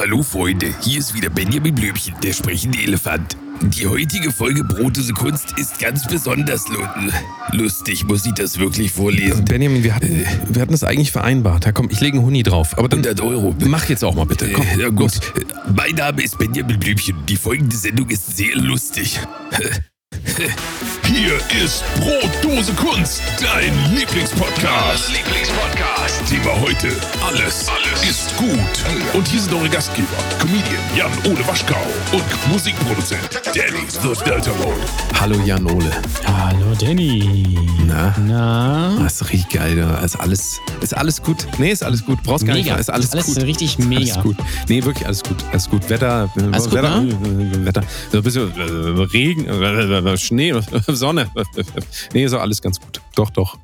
hallo Freunde, hier ist wieder Benjamin Blümchen, der sprechende Elefant. Die heutige Folge Brotose Kunst ist ganz besonders lu lustig. Muss ich das wirklich vorlesen? Benjamin, wir hatten, wir hatten das eigentlich vereinbart. Ja, komm, ich lege einen Huni drauf. Aber dann 100 Euro. mach jetzt auch mal bitte. Komm, Äh, ja gut. los. Mein Name ist Benjamin Blümchen. Die folgende Sendung ist sehr lustig. Hier ist Brotdose Kunst, dein Lieblingspodcast. Lieblingspodcast. Thema heute: Alles, alles ist gut. Und hier sind eure Gastgeber: Comedian Jan Ole Waschkau und Musikproduzent Danny the Delta Mode. Hallo Jan Ole. Hallo Danny. Na? Na? Ah, ist doch richtig geil. Ist alles, ist alles gut? Nee, ist alles gut. Brauchst gar Mega. nicht. Ist alles, Alles gut. richtig Ist mega. Alles gut. Nee, wirklich alles gut. Alles gut. Wetter, äh, Alles gut, Wetter, ne? äh, Wetter. So ein bisschen äh, Regen, äh, Schnee, Sonne. Nee, ist doch alles ganz gut. Doch, doch.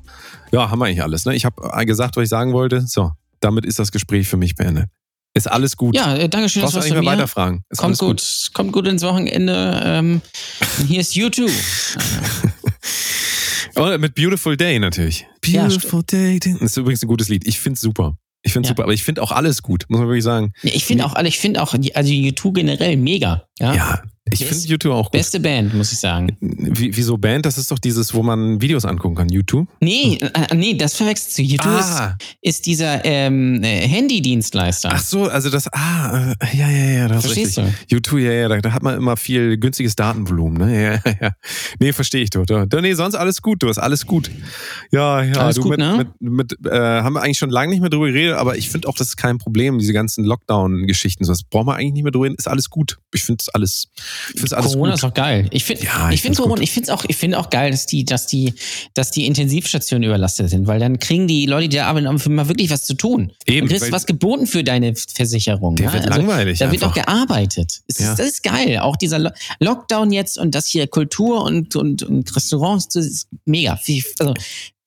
Ja, haben wir eigentlich alles. Ne? Ich habe gesagt, was ich sagen wollte. So, damit ist das Gespräch für mich beendet. Ist alles gut. Ja, äh, danke schön, Brauchst du du mehr weiterfragen. Ist Kommt alles gut. kommt gut ins Wochenende. Ähm, hier ist YouTube. Oh, mit Beautiful Day natürlich. Ja, Beautiful Day. Das ist übrigens ein gutes Lied. Ich finde es super. Ich finde Ja. super. Aber ich finde auch alles gut, muss man wirklich sagen. Ich finde auch, ich finde auch, die- also YouTube generell mega. Ja. Ja, ich finde YouTube auch gut. Beste Band, muss ich sagen. Wie, wieso Band? Das ist doch dieses, wo man Videos angucken kann. YouTube? Nee, äh, nee, das verwechselst du. YouTube Ah. ist, ist dieser ähm, äh, Handydienstleister. Ach so, also das, ah, äh, ja, ja, ja, das Verstehst richtig. YouTube, ja, ja, da, da hat man immer viel günstiges Datenvolumen, ne? Ja, ja, ja. Nee, verstehe ich, du. du. du. Nee, sonst alles gut, du, ist alles gut. Ja, ja, Alles du, gut, mit, ne? mit, mit äh, haben wir eigentlich schon lange nicht mehr drüber geredet, aber ich finde auch, das ist kein Problem, diese ganzen Lockdown-Geschichten, so, das brauchen wir eigentlich nicht mehr drüber reden, ist alles gut. Ich finde es alles, ich finde alles Corona gut. ist auch geil. Ich finde, Ja, ich ich finde find's Corona, ich finde auch, ich finde auch geil, dass die, dass die, dass die Intensivstationen überlastet sind, weil dann kriegen die Leute, die da arbeiten, haben mal wirklich was zu tun. Eben, du kriegst weil- was geboten für deine Versicherung. Der ja? wird Also, langweilig Da wird auch einfach. gearbeitet. Es Ja. das ist geil. Auch dieser Lo Lockdown jetzt und das hier Kultur und, und, und Restaurants, das ist mega. Also,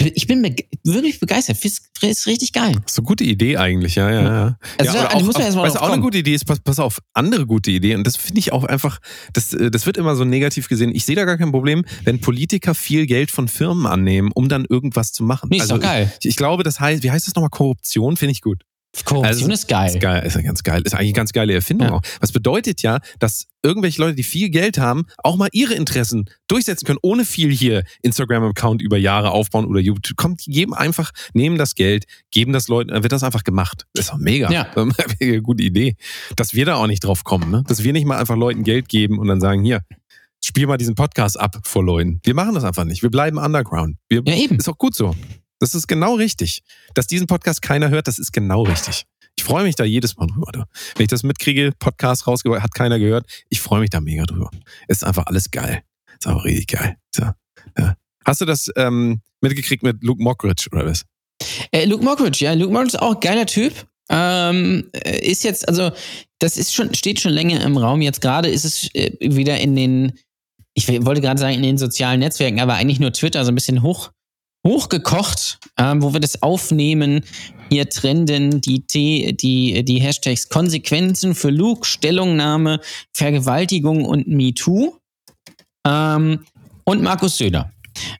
ich bin wirklich begeistert. Das ist richtig geil. Das ist eine gute Idee eigentlich, ja, ja, ja. Also, ja da- oder muss man erst mal was auch eine gute Idee ist, pass, pass auf, andere gute Idee. Und das finde ich auch einfach, das, äh, das wird immer so negativ gesehen. Ich sehe da gar kein Problem, wenn Politiker viel Geld von Firmen annehmen, um dann irgendwas zu machen. Nee, ist doch geil. Ich, ich glaube, das heißt, wie heißt das nochmal? Korruption, finde ich gut. Korruption Also, ist geil. Ist geil, ist ja ganz geil. Ist eigentlich eine ganz geile Erfindung Ja. auch. Was bedeutet ja, dass irgendwelche Leute, die viel Geld haben, auch mal ihre Interessen durchsetzen können, ohne viel hier Instagram-Account über Jahre aufbauen oder YouTube. Kommt, geben einfach, nehmen das Geld, geben das Leuten, dann wird das einfach gemacht. Das ist doch mega. Ja. Mega Gute Idee. Dass wir da auch nicht drauf kommen, ne? Dass wir nicht mal einfach Leuten Geld geben und dann sagen, hier, spiel mal diesen Podcast ab vor Leuten. Wir machen das einfach nicht. Wir bleiben underground. Wir, Ja, eben. Ist auch gut so. Das ist genau richtig. Dass diesen Podcast keiner hört, das ist genau richtig. Ich freue mich da jedes Mal drüber. Du. Wenn ich das mitkriege, Podcast rausgebracht, hat keiner gehört, ich freue mich da mega drüber. Ist einfach alles geil. Ist einfach richtig geil. So, ja. Hast du das ähm, mitgekriegt mit Luke Mockridge oder was? Äh, Luke Mockridge, ja, Luke Mockridge ist auch ein geiler Typ. Ähm, äh, ist jetzt, also, das ist schon, steht schon länger im Raum. Jetzt gerade ist es äh, wieder in den, ich wollte gerade sagen, in den sozialen Netzwerken, aber eigentlich nur Twitter, so ein bisschen hoch, hochgekocht, ähm, wo wir das aufnehmen. Hier trenden die, die, die Hashtags Konsequenzen für Luke, Stellungnahme, Vergewaltigung und MeToo. Ähm, und Markus Söder.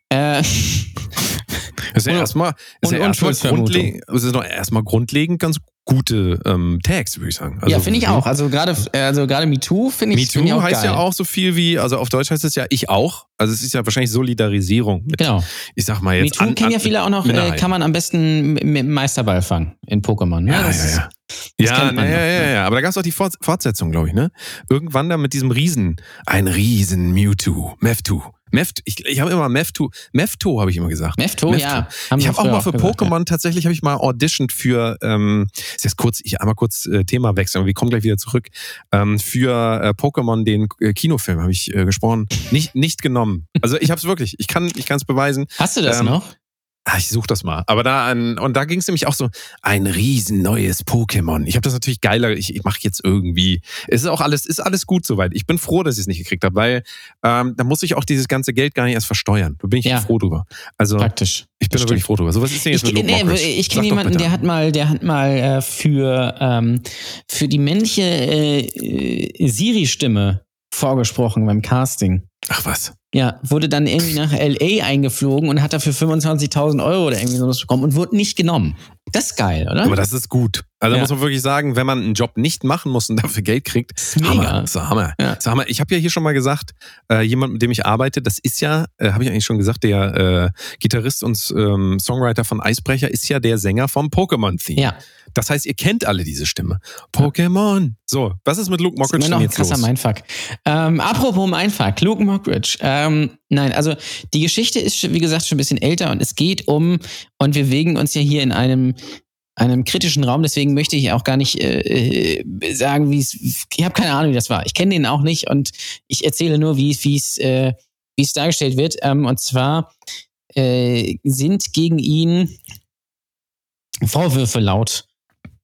Äh, Das ist ja erstmal, ist ja erstmal grundlegend, ist erstmal grundlegend ganz gute ähm, Tags, würde ich sagen. Also, ja, finde ich auch. Also gerade also gerade MeToo finde ich, find ich MeToo heißt geil. ja auch so viel wie, also auf Deutsch heißt es ja ich auch. Also es ist ja wahrscheinlich Solidarisierung mit, Genau. ich sag mal jetzt. MeToo kennen ja viele auch noch, äh, kann man am besten mit Meisterball fangen in Pokémon. Ne? Ja, Das ja, ist- ja. das Ja, man ja, ja, ja, ne? ja. Aber da gab es auch die Fort Fortsetzung, glaube ich, ne? Irgendwann da mit diesem Riesen, ein Riesen Mewtwo, Mewtwo. Meft, ich, ich habe immer Mewtwo, Mewtwo habe ich immer gesagt. Mefto, ja. Haben ich habe auch mal für gesagt, Pokémon tatsächlich habe ich mal auditioned für ähm, ist jetzt kurz ich einmal kurz äh, Thema wechseln, aber wir kommen gleich wieder zurück. Ähm, für äh, Pokémon den äh, Kinofilm habe ich äh, gesprochen, nicht nicht genommen. Also ich habe es wirklich, ich kann ich kann es beweisen. Ja. Hast du das ähm, noch? Ah, ich suche das mal. Aber da an, und da ging es nämlich auch so ein riesen neues Pokémon. Ich habe das natürlich geiler. Ich, ich mache jetzt irgendwie. Es ist auch alles, ist alles gut soweit. Ich bin froh, dass ich es nicht gekriegt habe, weil ähm, da muss ich auch dieses ganze Geld gar nicht erst versteuern. Da bin ich Ja. froh drüber. Also Praktisch. ich bin da wirklich froh drüber. So was ist denn jetzt Ich, mit nee, Mockridge? ich kenne jemanden, der hat mal, der hat mal äh, für, ähm, für die männliche äh, Siri-Stimme vorgesprochen beim Casting. Ach was. Ja, wurde dann irgendwie nach LA eingeflogen und hat dafür 25.000 Euro oder irgendwie sowas bekommen und wurde nicht genommen. Das ist geil, oder? Aber das ist gut. Also Ja. muss man wirklich sagen, wenn man einen Job nicht machen muss und dafür Geld kriegt, ist. Hammer. Ist Hammer. Ja. Ist Hammer. Ich habe ja hier schon mal gesagt, äh, jemand, mit dem ich arbeite, das ist ja, äh, habe ich eigentlich schon gesagt, der äh, Gitarrist und ähm, Songwriter von Eisbrecher ist ja der Sänger vom Pokémon-Theme. Ja, Das heißt, ihr kennt alle diese Stimme. Pokémon. So, was ist mit Luke Mockridge denn jetzt krasser los? Mindfuck. Ähm, apropos Mindfuck, Luke Mockridge. Ähm, nein, also die Geschichte ist, wie gesagt, schon ein bisschen älter und es geht um, und wir bewegen uns ja hier in einem einem kritischen Raum, deswegen möchte ich auch gar nicht äh, äh, sagen, wie es, ich habe keine Ahnung, wie das war. Ich kenne den auch nicht und ich erzähle nur, wie es, äh, dargestellt wird. Ähm, und zwar äh, sind gegen ihn Vorwürfe laut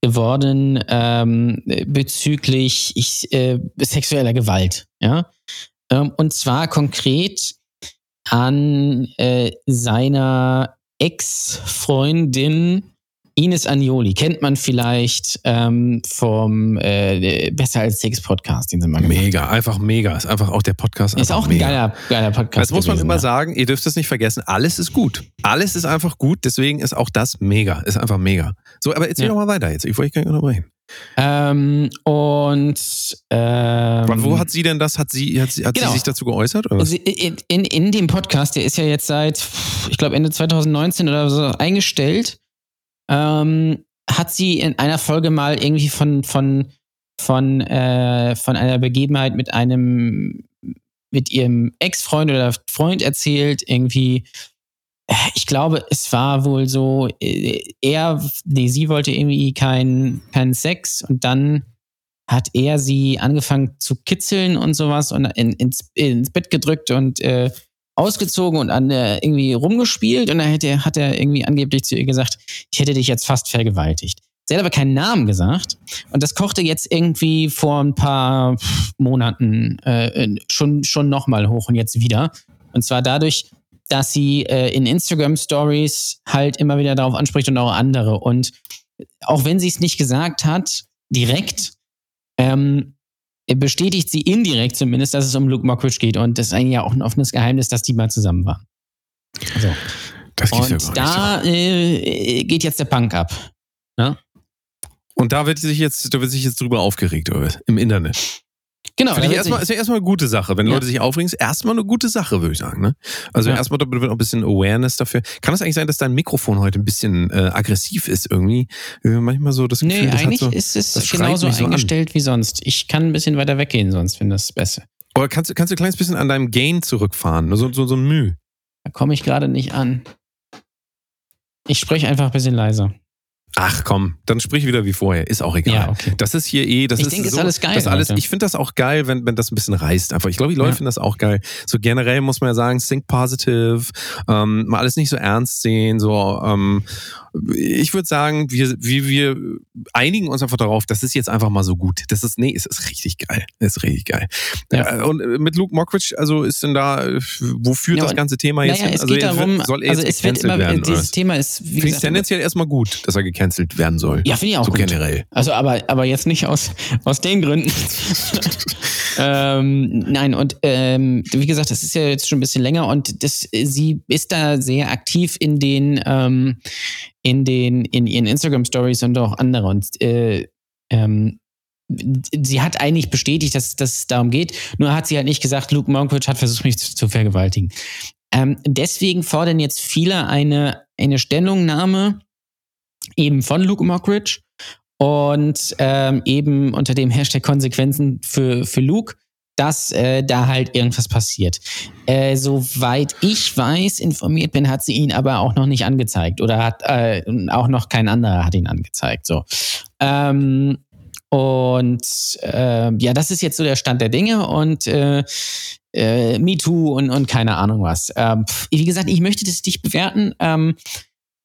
geworden ähm, bezüglich ich, äh, sexueller Gewalt. Ja? Ähm, und zwar konkret an äh, seiner Ex-Freundin Ines Agnoli. Kennt man vielleicht ähm, vom äh, Besser als Sex Podcast, den sie mal gemacht Mega, einfach mega. Ist einfach auch der Podcast. Ist auch ein mega. geiler, geiler Podcast. Das muss man gewesen, immer ja. sagen, ihr dürft es nicht vergessen, alles ist gut. Alles ist einfach gut, deswegen ist auch das mega. Ist einfach mega. So, aber erzähl Ja. doch mal weiter jetzt. Ich wollte gar nicht unterbrechen. Ähm, und ähm, Wann, wo hat sie denn das? Hat sie, hat sie, hat Genau. sie sich dazu geäußert? Oder was? In, in, in dem Podcast, der ist ja jetzt seit, ich glaube, Ende 2019 oder so eingestellt, ähm, hat sie in einer Folge mal irgendwie von, von, von, äh, von einer Begebenheit mit einem, mit ihrem Ex-Freund oder Freund erzählt, irgendwie. Äh, Ich glaube, es war wohl so, äh, er, nee, sie wollte irgendwie keinen keinen Sex und dann hat er sie angefangen zu kitzeln und sowas und in, ins, ins Bett gedrückt und äh, ausgezogen und an äh, irgendwie rumgespielt und dann hätte, hat er irgendwie angeblich zu ihr gesagt, ich hätte dich jetzt fast vergewaltigt. Sie hat aber keinen Namen gesagt und das kochte jetzt irgendwie vor ein paar Monaten äh, schon, schon nochmal hoch und jetzt wieder. Und zwar dadurch, dass sie äh, in Instagram Stories halt immer wieder darauf anspricht und auch andere. Und auch wenn sie es nicht gesagt hat, direkt, ähm, bestätigt sie indirekt zumindest, dass es um Luke Mockridge geht. Und das ist eigentlich ja auch ein offenes Geheimnis, dass die mal zusammen waren. So. Das ja Und nicht. da äh, geht jetzt der Punk ab. Und da wird sich jetzt, da wird sich jetzt drüber aufgeregt, oder? was? Im Internet. Genau. Finde ich erstmal, ist ja erstmal eine gute Sache. Wenn Ja. Leute sich aufregen, ist erstmal eine gute Sache, würde ich sagen. Ne? Also Ja. erstmal auch ein bisschen Awareness dafür. Kann es eigentlich sein, dass dein Mikrofon heute ein bisschen äh, aggressiv ist irgendwie? Wie man Manchmal so das Gefühl, Nee, das eigentlich so, ist es genauso so an. eingestellt wie sonst. Ich kann ein bisschen weiter weggehen, sonst finde ich das besser. Oder kannst, du- kannst du ein kleines bisschen an deinem Gain zurückfahren? So, so, so ein Müh. Da komme ich gerade nicht an. Ich spreche einfach ein bisschen leiser. Ach komm, dann sprich wieder wie vorher. Ist auch egal. Ja, okay. Das ist hier eh, das Ich ist denke, ist so, alles geil, Das alles, Leute. ich finde das auch geil, wenn, wenn das ein bisschen reißt. Einfach. Ich glaube, die Leute Ja. finden das auch geil. So generell muss man ja sagen, think positive, ähm, mal alles nicht so ernst sehen. So, ähm, ich würde sagen, wir, wir, wir einigen uns einfach darauf, das ist jetzt einfach mal so gut. Das ist, nee, es ist richtig geil. Es ist richtig geil. Ja. Äh, Und äh, mit Luke Mockridge, also ist denn da, äh, wo führt das ganze Thema jetzt Naja, hin? es Also geht wird- darum, soll er also jetzt es wird immer, werden, dieses? Thema ist, wie Finde gesagt, tendenziell erstmal gut, dass er gecancelt werden soll. ja, finde ich auch so gut. generell. Also, aber, aber jetzt nicht aus, aus den Gründen. ähm, nein, und ähm, wie gesagt, das ist ja jetzt schon ein bisschen länger und das, sie ist da sehr aktiv in den, ähm, in den, in ihren Instagram Stories und auch andere. Und äh, ähm, sie hat eigentlich bestätigt, dass, dass es darum geht, nur hat sie halt nicht gesagt, Luke Monkridge hat versucht, mich zu, zu vergewaltigen. Ähm, deswegen fordern jetzt viele eine, eine Stellungnahme eben von Luke Mockridge und ähm, eben unter dem Hashtag Konsequenzen für, für Luke, dass äh, da halt irgendwas passiert. Äh, soweit ich weiß, informiert bin, hat sie ihn aber auch noch nicht angezeigt oder hat äh, auch noch kein anderer hat ihn angezeigt. So. Ähm, und äh, ja, das ist jetzt so der Stand der Dinge und äh, äh, MeToo und, und keine Ahnung was. Ähm, wie gesagt, ich möchte das nicht bewerten. Ähm,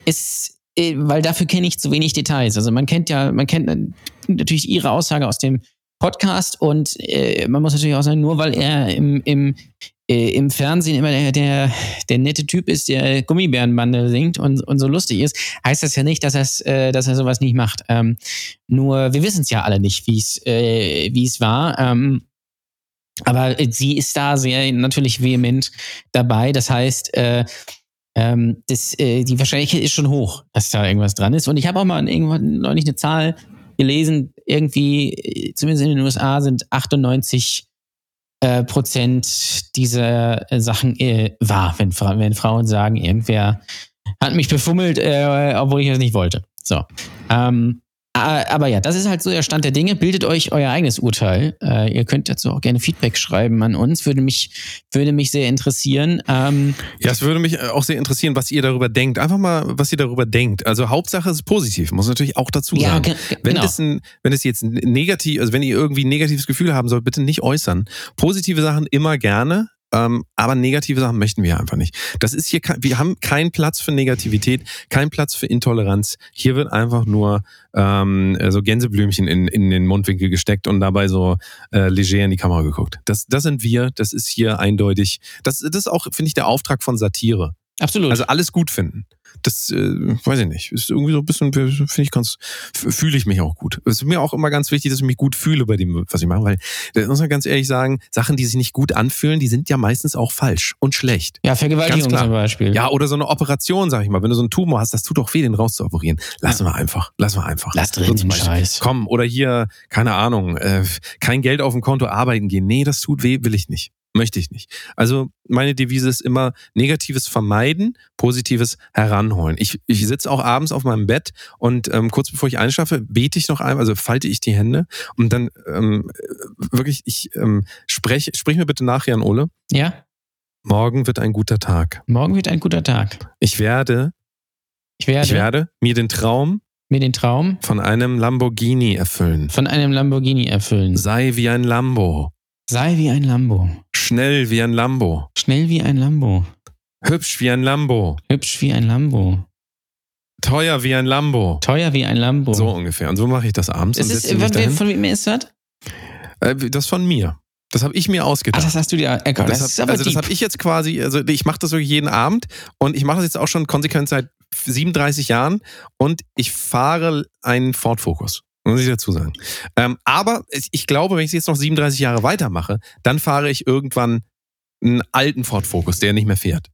es, weil dafür kenne ich zu wenig Details. Also man kennt ja, man kennt natürlich ihre Aussage aus dem Podcast und äh, man muss natürlich auch sagen, nur weil er im, im, äh, im Fernsehen immer der, der, der nette Typ ist, der Gummibärenbande singt und, und so lustig ist, heißt das ja nicht, dass, äh, dass er sowas nicht macht. Ähm, nur wir wissen es ja alle nicht, wie es äh, es war. Ähm, Aber äh, sie ist da sehr natürlich vehement dabei. Das heißt, äh, ähm, das, äh, die Wahrscheinlichkeit ist schon hoch, dass da irgendwas dran ist. Und ich habe auch mal irgendwann neulich eine Zahl gelesen, irgendwie, äh, zumindest in den USA sind 98 äh, Prozent dieser äh, Sachen äh, wahr, wenn, wenn Frauen sagen, irgendwer hat mich befummelt, äh, obwohl ich es nicht wollte. So. Ähm, aber ja, das ist halt so der Stand der Dinge. Bildet euch euer eigenes Urteil. Äh, ihr könnt dazu auch gerne Feedback schreiben an uns. Würde mich, würde mich sehr interessieren. Ähm, ja, es würde mich auch sehr interessieren, was ihr darüber denkt. Einfach mal, was ihr darüber denkt. Also Hauptsache es ist positiv, muss natürlich auch dazu ja, sagen. Wenn genau. es ein, wenn es jetzt negativ, also wenn ihr irgendwie ein negatives Gefühl haben sollt, bitte nicht äußern. Positive Sachen immer gerne. Ähm, aber negative Sachen möchten wir einfach nicht. Das ist hier, wir haben keinen Platz für Negativität, keinen Platz für Intoleranz. Hier wird einfach nur ähm, so Gänseblümchen in, in den Mundwinkel gesteckt und dabei so äh, leger in die Kamera geguckt. Das, das sind wir, das ist hier eindeutig. Das, das ist auch, finde ich, der Auftrag von Satire. Absolut. Also alles gut finden. Das äh, weiß ich nicht. Ist irgendwie so ein bisschen, finde ich ganz, fühle ich mich auch gut. Es ist mir auch immer ganz wichtig, dass ich mich gut fühle bei dem, was ich mache, weil da muss man ganz ehrlich sagen, Sachen, die sich nicht gut anfühlen, die sind ja meistens auch falsch und schlecht. Ja, Vergewaltigung zum Beispiel. Ja, oder so eine Operation, sag ich mal. Wenn du so einen Tumor hast, das tut doch weh, den rauszuoperieren. Lassen ja. wir einfach. Lassen wir einfach. Lass drin den Scheiß. Komm, oder hier, keine Ahnung, äh, kein Geld auf dem Konto arbeiten gehen. Nee, das tut weh, will ich nicht. Möchte ich nicht. Also meine Devise ist immer Negatives vermeiden, Positives heranholen. Ich, ich sitze auch abends auf meinem Bett und ähm, kurz bevor ich einschlafe, bete ich noch einmal, also falte ich die Hände und dann ähm, wirklich, ich ähm, spreche, sprich mir bitte nachher an Ole. Ja. Morgen wird ein guter Tag. Morgen wird ein guter Tag. Ich werde, ich werde, ich werde mir den Traum mir den Traum von einem Lamborghini erfüllen. Von einem Lamborghini erfüllen. Sei wie ein Lambo. Sei wie ein Lambo. Schnell wie ein Lambo. Schnell wie ein Lambo. Hübsch wie ein Lambo. Hübsch wie ein Lambo. Teuer wie ein Lambo. Teuer wie ein Lambo. So ungefähr. Und so mache ich das abends. Das ist, von, von wem ist das? Äh, das von mir. Das habe ich mir ausgedacht. Ah, das hast du dir. Äh, das, das hab, also das habe ich jetzt quasi. Also ich mache das wirklich jeden Abend und ich mache das jetzt auch schon konsequent seit 37 Jahren und ich fahre einen Ford Focus. Muss ich dazu sagen. Ähm, aber ich glaube, wenn ich es jetzt noch 37 Jahre weitermache, dann fahre ich irgendwann einen alten Ford Focus, der nicht mehr fährt.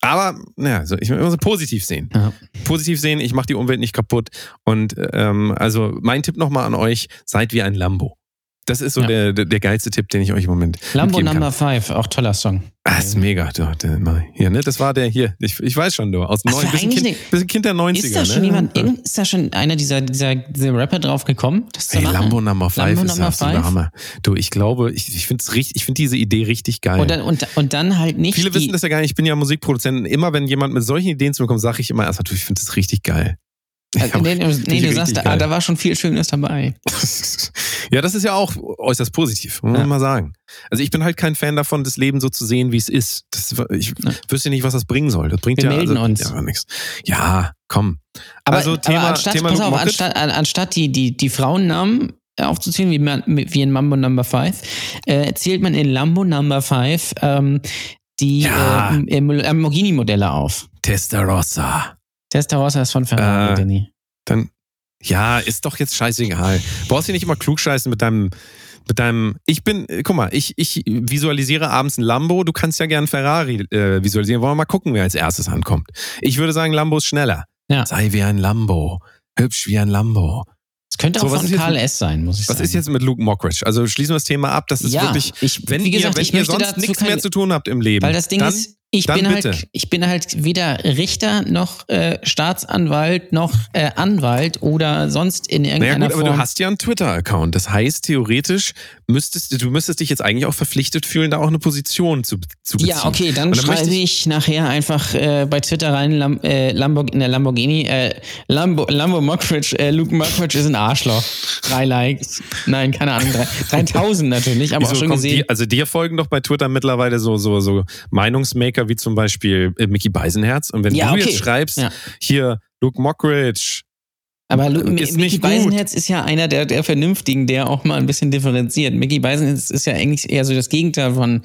Aber, naja, also ich so positiv sehen. Ja. Positiv sehen, ich mache die Umwelt nicht kaputt. Und ähm, also mein Tipp nochmal an euch, seid wie ein Lambo. Das ist so ja. der, der, der geilste Tipp, den ich euch im Moment. Lambo Number 5, auch toller Song. Ah, ist mega. Du, der, hier, ne? Das war der hier. Ich, ich weiß schon, du. Aus neun, bisschen, kind, bisschen Kind der 90er. Ist da schon ne? jemand, ist da schon einer dieser, dieser, dieser Rapper drauf gekommen? Das hey? Lambo Number 5 Lambo ist Number absoluter Hammer. Du, ich glaube, ich, ich finde ich find diese Idee richtig geil. Und dann, und, und dann halt nicht. Viele wissen das ja gar nicht. Ich bin ja Musikproduzent. Immer wenn jemand mit solchen Ideen zu mir kommt, sage ich immer erst, ich finde das richtig geil. Also, nee, nee, du sagst, ah, da war schon viel Schönes dabei. ja, das ist ja auch äußerst positiv, muss man ja. mal sagen. Also ich bin halt kein Fan davon, das Leben so zu sehen, wie es ist. Das, ich ja. wüsste nicht, was das bringen soll. Das bringt Wir ja melden also, uns. Ja, nichts. Ja, komm. Aber, also Thema, aber anstatt, Thema pass auf, anstatt, anstatt die, die, die Frauennamen aufzuzählen, wie, man, wie in Mambo Number 5, äh, erzählt man in Lambo Number 5 ähm, die ja. äh, Lamborghini-Modelle auf. Testarossa. Testarossa ist von Ferrari, äh, Danny. Dann, ja, ist doch jetzt scheißegal. Brauchst du nicht immer klugscheißen mit deinem, mit deinem, ich bin, äh, guck mal, ich, ich visualisiere abends ein Lambo, du kannst ja gern Ferrari äh, visualisieren. Wollen wir mal gucken, wer als erstes ankommt. Ich würde sagen, Lambo ist schneller. Ja. Sei wie ein Lambo. Hübsch wie ein Lambo. Es könnte auch so, von Karl S. sein, muss ich was sagen. Was ist jetzt mit Luke Mockridge? Also schließen wir das Thema ab. Das ist ja, wirklich, ich, wenn, gesagt, ihr, wenn ihr sonst nichts mehr zu tun habt im Leben. Weil das Ding dann, ist, ich bin, halt, ich bin halt weder Richter noch äh, Staatsanwalt noch äh, Anwalt oder sonst in irgendeiner naja, gut, Form. Aber du hast ja einen Twitter-Account. Das heißt, theoretisch müsstest du müsstest dich jetzt eigentlich auch verpflichtet fühlen, da auch eine Position zu, zu beziehen. Ja, okay, dann, dann schreibe ich nachher einfach äh, bei Twitter rein Lam, äh, Lambo, ne, Lamborghini, äh, Lambo, Lambo Mockridge, äh, Luke Mockridge ist ein Arschloch. Drei Likes. Nein, keine Ahnung, 3000 natürlich, aber Wieso auch schon gesehen. Die, also dir folgen doch bei Twitter mittlerweile so, so, so Meinungsmaker Musiker wie zum Beispiel äh, Mickey Beisenherz. Und wenn ja, du okay. jetzt schreibst, ja. hier Luke Mockridge, aber Lu Mickey Beisenherz ist ja einer der, der Vernünftigen, der auch mal ein bisschen differenziert. Mickey Beisenherz ist ja eigentlich eher so das Gegenteil von,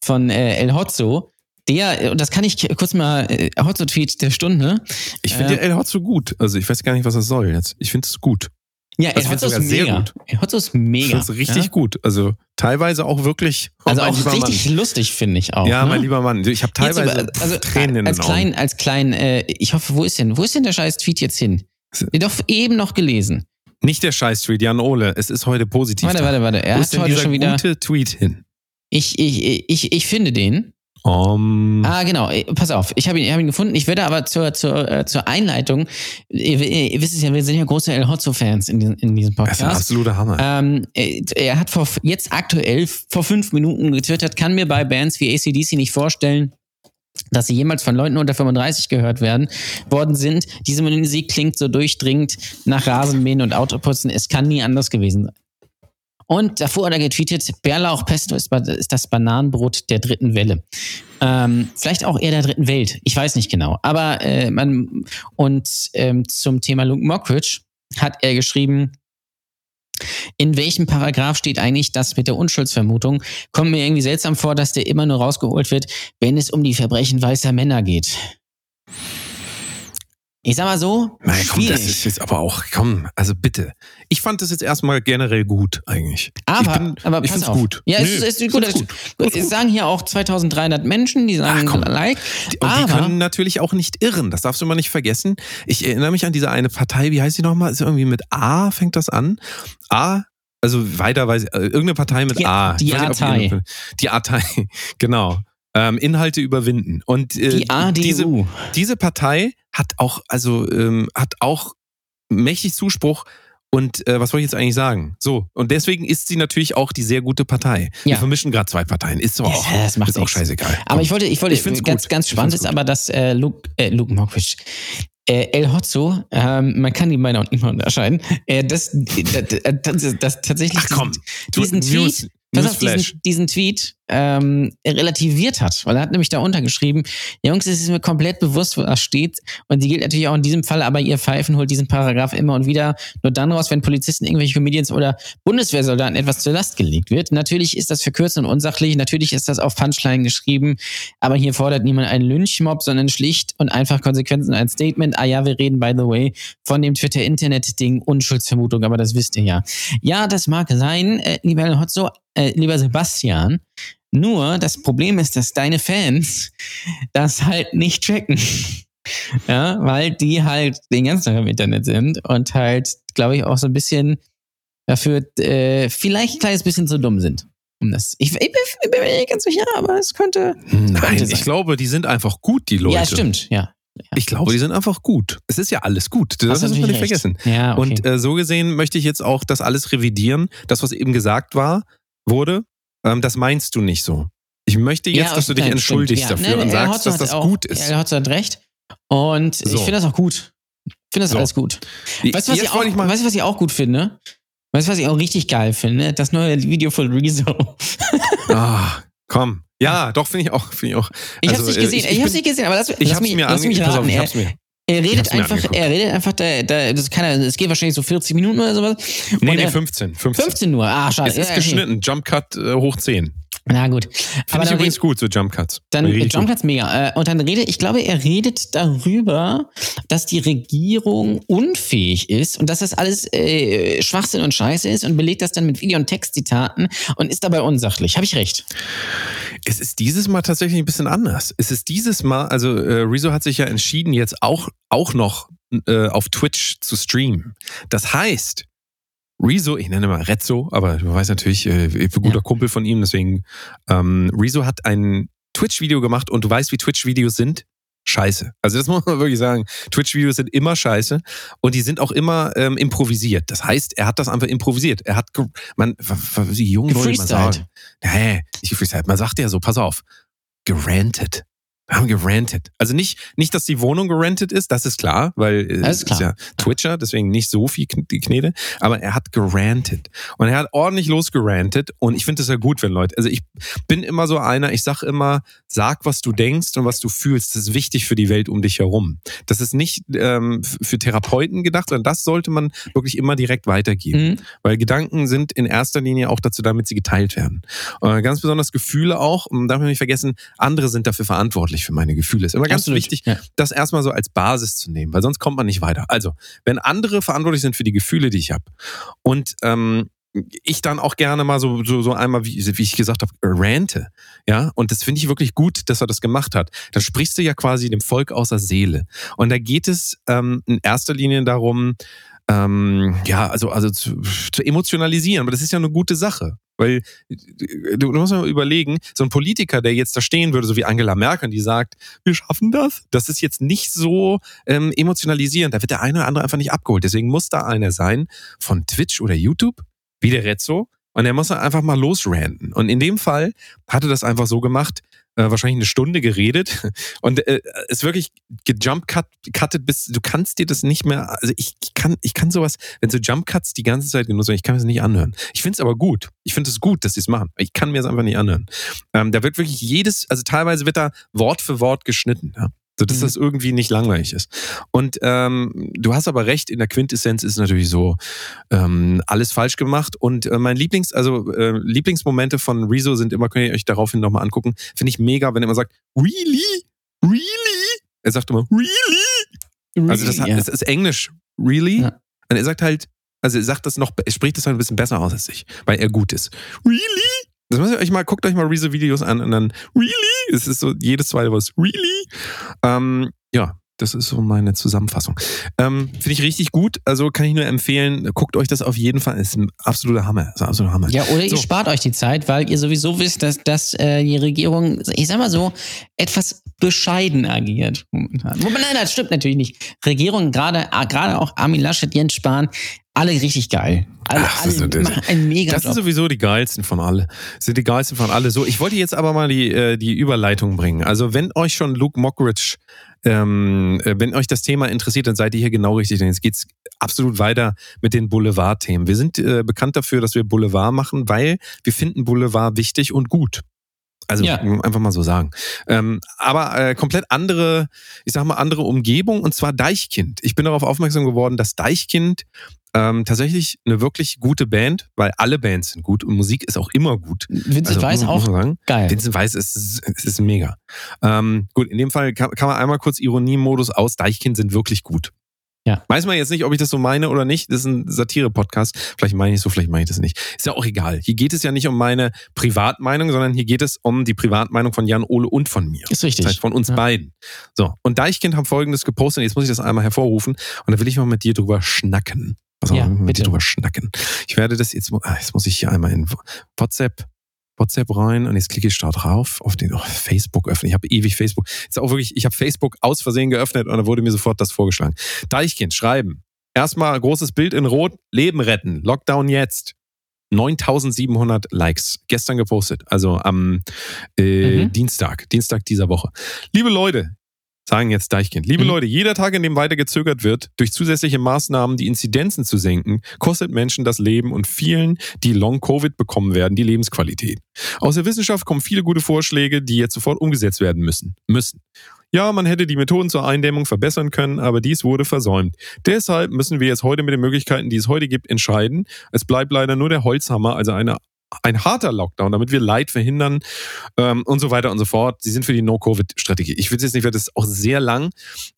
von äh, El Hotzo. Der, das kann ich kurz mal, äh, Hotzo-Tweet der Stunde. Ich finde äh, El Hotzo gut. Also ich weiß gar nicht, was das soll jetzt. Ich finde es gut. Ja, wird Hotzo ist sehr mega. gut. Hotzo ist Ich mega. finde es richtig ja? gut. Also teilweise auch wirklich. oh, Also auch richtig lustig, finde ich auch. Mann. Ja, ne? mein lieber Mann. Ich habe teilweise über- also, Tränen in als den Augen. klein, als klein, äh, ich hoffe, wo ist denn, wo ist denn der scheiß Tweet jetzt hin? Den doch eben noch gelesen. Nicht der Scheiß-Tweet, Jan Ole. Es ist heute positiv. Warte, warte, warte. Er Wo hat ist denn heute schon wieder. gute Tweet hin? Ich, ich, ich, ich finde den. Um, Ah, genau. Äh, Pass auf, ich habe ihn, ich hab ihn gefunden. Ich werde aber zur, zur, äh, zur Einleitung, ihr, ihr wisst es ja, wir sind ja große El Hotzo-Fans in, diesem- in diesem das ist ein Podcast. absoluter Hammer. Ähm, äh, er hat vor, jetzt aktuell vor fünf Minuten getwittert, kann mir bei Bands wie ACDC nicht vorstellen, dass sie jemals von Leuten unter 35 gehört werden worden sind. Diese Musik klingt so durchdringend nach Rasenmähen und Autoputzen. Es kann nie anders gewesen sein. Und davor hat er getweetet, Bärlauchpesto ist, ist das Bananenbrot der dritten Welle. Ähm, vielleicht auch eher der dritten Welt. Ich weiß nicht genau. Aber äh, man, und ähm, zum Thema Luke Mockridge hat er geschrieben, in welchem Paragraph steht eigentlich das mit der Unschuldsvermutung? Kommt mir irgendwie seltsam vor, dass der immer nur rausgeholt wird, wenn es um die Verbrechen weißer Männer geht. Ich sag mal so, Naja, komm, das schwierig. ist jetzt aber auch, komm, also bitte. Ich fand das jetzt erstmal generell gut, eigentlich. aber, ich bin, aber ich find's auf. gut. Ja, es ist, gut. Es, es sagen hier auch 2300 Menschen, die sagen Ach, komm. like. Die- Und die aber können natürlich auch nicht irren. Das darfst du mal nicht vergessen. Ich erinnere mich an diese eine Partei, wie heißt die nochmal? Ist irgendwie mit A fängt das an? A, also weiter weiß ich, äh, irgendeine Partei mit Die- A. die Partei. Die Partei, genau. Ähm, Inhalte überwinden. Und äh, die ADU. diese, diese Partei hat auch, also ähm, hat auch mächtig Zuspruch. Und äh, was wollte ich jetzt eigentlich sagen? So, und deswegen ist sie natürlich auch die sehr gute Partei. Wir Ja. vermischen gerade zwei Parteien. Ist Ja, auch, das macht ist auch scheißegal. Aber ich wollte, ich wollte, Ich find's ganz, ganz spannend ist aber, dass äh, Luke, äh, Luke Mockridge, äh, El Hotzo, ähm, man kann die auch nicht mehr unterscheiden, äh, das, das, das, das tatsächlich Ach komm, diesen, diesen Tweet, pass auf, diesen, diesen Tweet ähm, relativiert hat, weil er hat nämlich da untergeschrieben, Jungs, es ist mir komplett bewusst, wo das steht und die gilt natürlich auch in diesem Fall, aber ihr Pfeifen holt diesen Paragraph immer und wieder nur dann raus, wenn Polizisten, irgendwelche Comedians oder Bundeswehrsoldaten etwas zur Last gelegt wird. Natürlich ist das verkürzt und unsachlich, natürlich ist das auf Punchline geschrieben, aber hier fordert niemand einen Lynchmob, sondern schlicht und einfach Konsequenzen ein Statement. Ah ja, wir reden, by the way, von dem Twitter-Internet-Ding Unschuldsvermutung, aber das wisst ihr ja. Ja, das mag sein, äh, lieber Hotzo, äh, lieber Sebastian. Nur das Problem ist, dass deine Fans das halt nicht checken. Ja, weil die halt den ganzen Tag im Internet sind und halt, glaube ich, auch so ein bisschen dafür äh, vielleicht ein kleines bisschen zu dumm sind. Um das. Ich, ich, bin, ich bin mir nicht ganz sicher, aber es könnte. Nein, Könnte ich glaube, die sind einfach gut, die Leute. Ja, stimmt, ja. Ich glaube, die sind einfach gut. Es ist ja alles gut. Das Hast du darf man nicht recht. vergessen. Ja, okay. Und äh, so gesehen möchte ich jetzt auch das alles revidieren. Das, was eben gesagt war, wurde, ähm, das meinst du nicht so. Ich möchte jetzt, Ja, dass du dich entschuldigst stimmt. Ja, dafür nein, und El sagst, dass das auch, gut ist. El Hotzo hat recht. Und So. ich finde das auch gut. Ich finde das So. alles gut. Weißt du, was, ich auch, ich weißt du, was ich auch gut finde? Weißt du, was ich auch richtig geil finde? Das neue Video von Rezo. Ah, komm. Ja, doch, finde ich auch. Find ich auch. Ich Also, hab's nicht äh, gesehen, ich- ich, ich hab's bin- nicht gesehen, aber lass, Ich lass hab's mich, mir lass mich auf, raten. ich er, hab's mir. Er redet einfach, er redet einfach, da, da, das kann er, es geht wahrscheinlich so 40 Minuten oder sowas. Nee, nee, er- 15. 15. 15 nur. Ah, schade. Es ist Ja, okay. geschnitten. Jump Cut äh, hoch 10. Na gut. Finde Aber ich übrigens gut, so Jump Cuts. dann. John Platz mega. Äh, Und dann redet, ich glaube, er redet darüber, dass die Regierung unfähig ist und dass das alles äh, Schwachsinn und Scheiße ist und belegt das dann mit Video- und Textzitaten und ist dabei unsachlich. Habe ich recht? Es ist dieses Mal tatsächlich ein bisschen anders. Es ist dieses Mal, also äh, Rezo hat sich ja entschieden, jetzt auch, auch noch äh, auf Twitch zu streamen. Das heißt, Rezo, ich nenne mal Rezzo, aber du weißt natürlich, äh, ich bin guter Ja. Kumpel von ihm, deswegen ähm, Rezo hat ein Twitch-Video gemacht und du weißt, wie Twitch-Videos sind? Scheiße. Also das muss man wirklich sagen. Twitch-Videos sind immer scheiße und die sind auch immer ähm, improvisiert. Das heißt, er hat das einfach improvisiert. Er hat, man, w- w- wie jung wollte man sagen? Nee, nicht gefreestylt. Man sagt ja so, pass auf, gerantet. Wir haben gerantet. Also nicht, nicht, dass die Wohnung gerantet ist, das ist klar, weil äh, Das ist es klar. ja Twitcher, deswegen nicht so viel die Knete, aber er hat gerantet. Und er hat ordentlich losgerantet und ich finde es ja gut, wenn Leute, also ich bin immer so einer, ich sag immer, sag, was du denkst und was du fühlst. Das ist wichtig für die Welt um dich herum. Das ist nicht ähm, für Therapeuten gedacht, sondern das sollte man wirklich immer direkt weitergeben. Mhm. Weil Gedanken sind in erster Linie auch dazu, damit sie geteilt werden. Äh, ganz besonders Gefühle auch, und darf man nicht vergessen, andere sind dafür verantwortlich für meine Gefühle. Ist immer ganz Absolut, wichtig, ja. das erstmal so als Basis zu nehmen, weil sonst kommt man nicht weiter. Also, wenn andere verantwortlich sind für die Gefühle, die ich habe und ähm, ich dann auch gerne mal so, so, so einmal, wie, wie ich gesagt habe, rante. Ja, und das finde ich wirklich gut, dass er das gemacht hat. Da sprichst du ja quasi dem Volk aus der Seele. Und da geht es ähm, in erster Linie darum, ähm, ja, also, also zu, zu emotionalisieren. Aber das ist ja eine gute Sache. Weil du, musst mal überlegen, so ein Politiker, der jetzt da stehen würde, so wie Angela Merkel, die sagt, wir schaffen das, das ist jetzt nicht so ähm, emotionalisierend. Da wird der eine oder andere einfach nicht abgeholt. Deswegen muss da einer sein von Twitch oder YouTube, wie der Rezzo, und er muss dann einfach mal losranten. Und in dem Fall hatte das einfach so gemacht, äh, wahrscheinlich eine Stunde geredet. Und äh, ist wirklich gejump cut, cuttet bis du kannst dir das nicht mehr also ich kann ich kann sowas wenn so Jump Cuts die ganze Zeit genutzt werden ich kann mir das nicht anhören. Ich finde es aber gut. Ich finde es gut dass sie es machen. Ich kann mir das einfach nicht anhören. Ähm, da wird wirklich jedes also teilweise wird da Wort für Wort geschnitten ja so dass Mhm. das irgendwie nicht langweilig ist. Und ähm, du hast aber recht, in der Quintessenz ist natürlich so ähm, alles falsch gemacht. Und äh, mein Lieblings, also äh, Lieblingsmomente von Rezo sind immer, könnt ihr euch daraufhin nochmal angucken, finde ich mega, wenn er immer sagt, really? Really? Er sagt immer, really? Also das, hat- ja. das ist Englisch, really? Ja. Und er sagt halt, also er sagt das noch, er spricht das halt ein bisschen besser aus als ich, weil er gut ist. Really? Das müsst ihr euch mal, guckt euch mal Rezo-Videos an und dann, really? Es ist so jedes zweite Wort, really? Ähm, ja, das ist so meine Zusammenfassung. Ähm, Finde ich richtig gut, also kann ich nur empfehlen, guckt euch das auf jeden Fall, ist ein absoluter Hammer, ist ein absoluter Hammer. Ja, oder So. ihr spart euch die Zeit, weil ihr sowieso wisst, dass, dass äh, die Regierung, ich sag mal so, etwas bescheiden agiert momentan. Nein, das stimmt natürlich nicht. Regierung, gerade gerade auch Armin Laschet, Jens Spahn, alle richtig geil. Alle, Ach, das alle machen einen mega Das sind sowieso die geilsten von alle. Sind die geilsten von alle. So, ich wollte jetzt aber mal die, äh, die Überleitung bringen. Also, wenn euch schon Luke Mockridge, ähm, äh, wenn euch das Thema interessiert, dann seid ihr hier genau richtig. Denn jetzt geht's absolut weiter mit den Boulevard-Themen. Wir sind äh, bekannt dafür, dass wir Boulevard machen, weil wir finden Boulevard wichtig und gut. Also Ja. einfach mal so sagen. Ähm, aber äh, komplett andere, ich sag mal, andere Umgebung und zwar Deichkind. Ich bin darauf aufmerksam geworden, dass Deichkind ähm, tatsächlich eine wirklich gute Band, weil alle Bands sind gut und Musik ist auch immer gut. Vincent Also, muss auch sagen. geil. Vincent Weiß ist, ist, ist mega. Ähm, gut, in dem Fall kann, kann man einmal kurz Ironiemodus aus. Deichkind sind wirklich gut. Ja. Weiß man jetzt nicht, ob ich das so meine oder nicht. Das ist ein Satire-Podcast. Vielleicht meine ich so, vielleicht meine ich das nicht. Ist ja auch egal. Hier geht es ja nicht um meine Privatmeinung, sondern hier geht es um die Privatmeinung von Jan Ole und von mir. Ist richtig. Das heißt von uns Ja. beiden. So, und Deichkind haben folgendes gepostet. Jetzt muss ich das einmal hervorrufen. Und da will ich mal mit dir drüber schnacken. Auf, Ja, bitte. drüber schnacken. Ich werde das jetzt, ah, jetzt muss ich hier einmal in WhatsApp, WhatsApp rein und jetzt klicke ich da drauf auf den oh, Facebook öffnen. Ich habe ewig Facebook. Jetzt auch wirklich, ich habe Facebook aus Versehen geöffnet und da wurde mir sofort das vorgeschlagen. Deichkind, schreiben. Erstmal großes Bild in Rot. Leben retten. Lockdown jetzt. 9700 Likes. Gestern gepostet. Also am äh, Mhm. Dienstag. Dienstag dieser Woche. Liebe Leute, sagen jetzt Deichkind. Liebe Mhm. Leute, jeder Tag, in dem weiter gezögert wird, durch zusätzliche Maßnahmen die Inzidenzen zu senken, kostet Menschen das Leben und vielen, die Long-Covid bekommen werden, die Lebensqualität. Aus der Wissenschaft kommen viele gute Vorschläge, die jetzt sofort umgesetzt werden müssen. müssen. Ja, man hätte die Methoden zur Eindämmung verbessern können, aber dies wurde versäumt. Deshalb müssen wir jetzt heute mit den Möglichkeiten, die es heute gibt, entscheiden. Es bleibt leider nur der Holzhammer, also eine, ein harter Lockdown, damit wir Leid verhindern ähm, und so weiter und so fort. Sie sind für die No-Covid-Strategie. Ich will es jetzt nicht, weil das ist auch sehr lang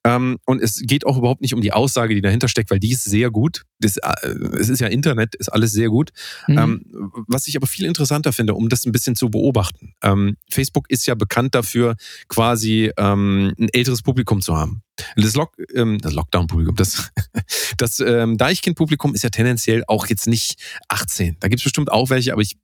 ähm, und es geht auch überhaupt nicht um die Aussage, die dahinter steckt, weil die ist sehr gut. Das, äh, es ist ja Internet, ist alles sehr gut. Mhm. Ähm, was ich aber viel interessanter finde, um das ein bisschen zu beobachten. Ähm, Facebook ist ja bekannt dafür, quasi ähm, ein älteres Publikum zu haben. Das, Lock, ähm, das Lockdown-Publikum, das, das ähm, Deichkind-Publikum ist ja tendenziell auch jetzt nicht 18. Da gibt es bestimmt auch welche, aber ich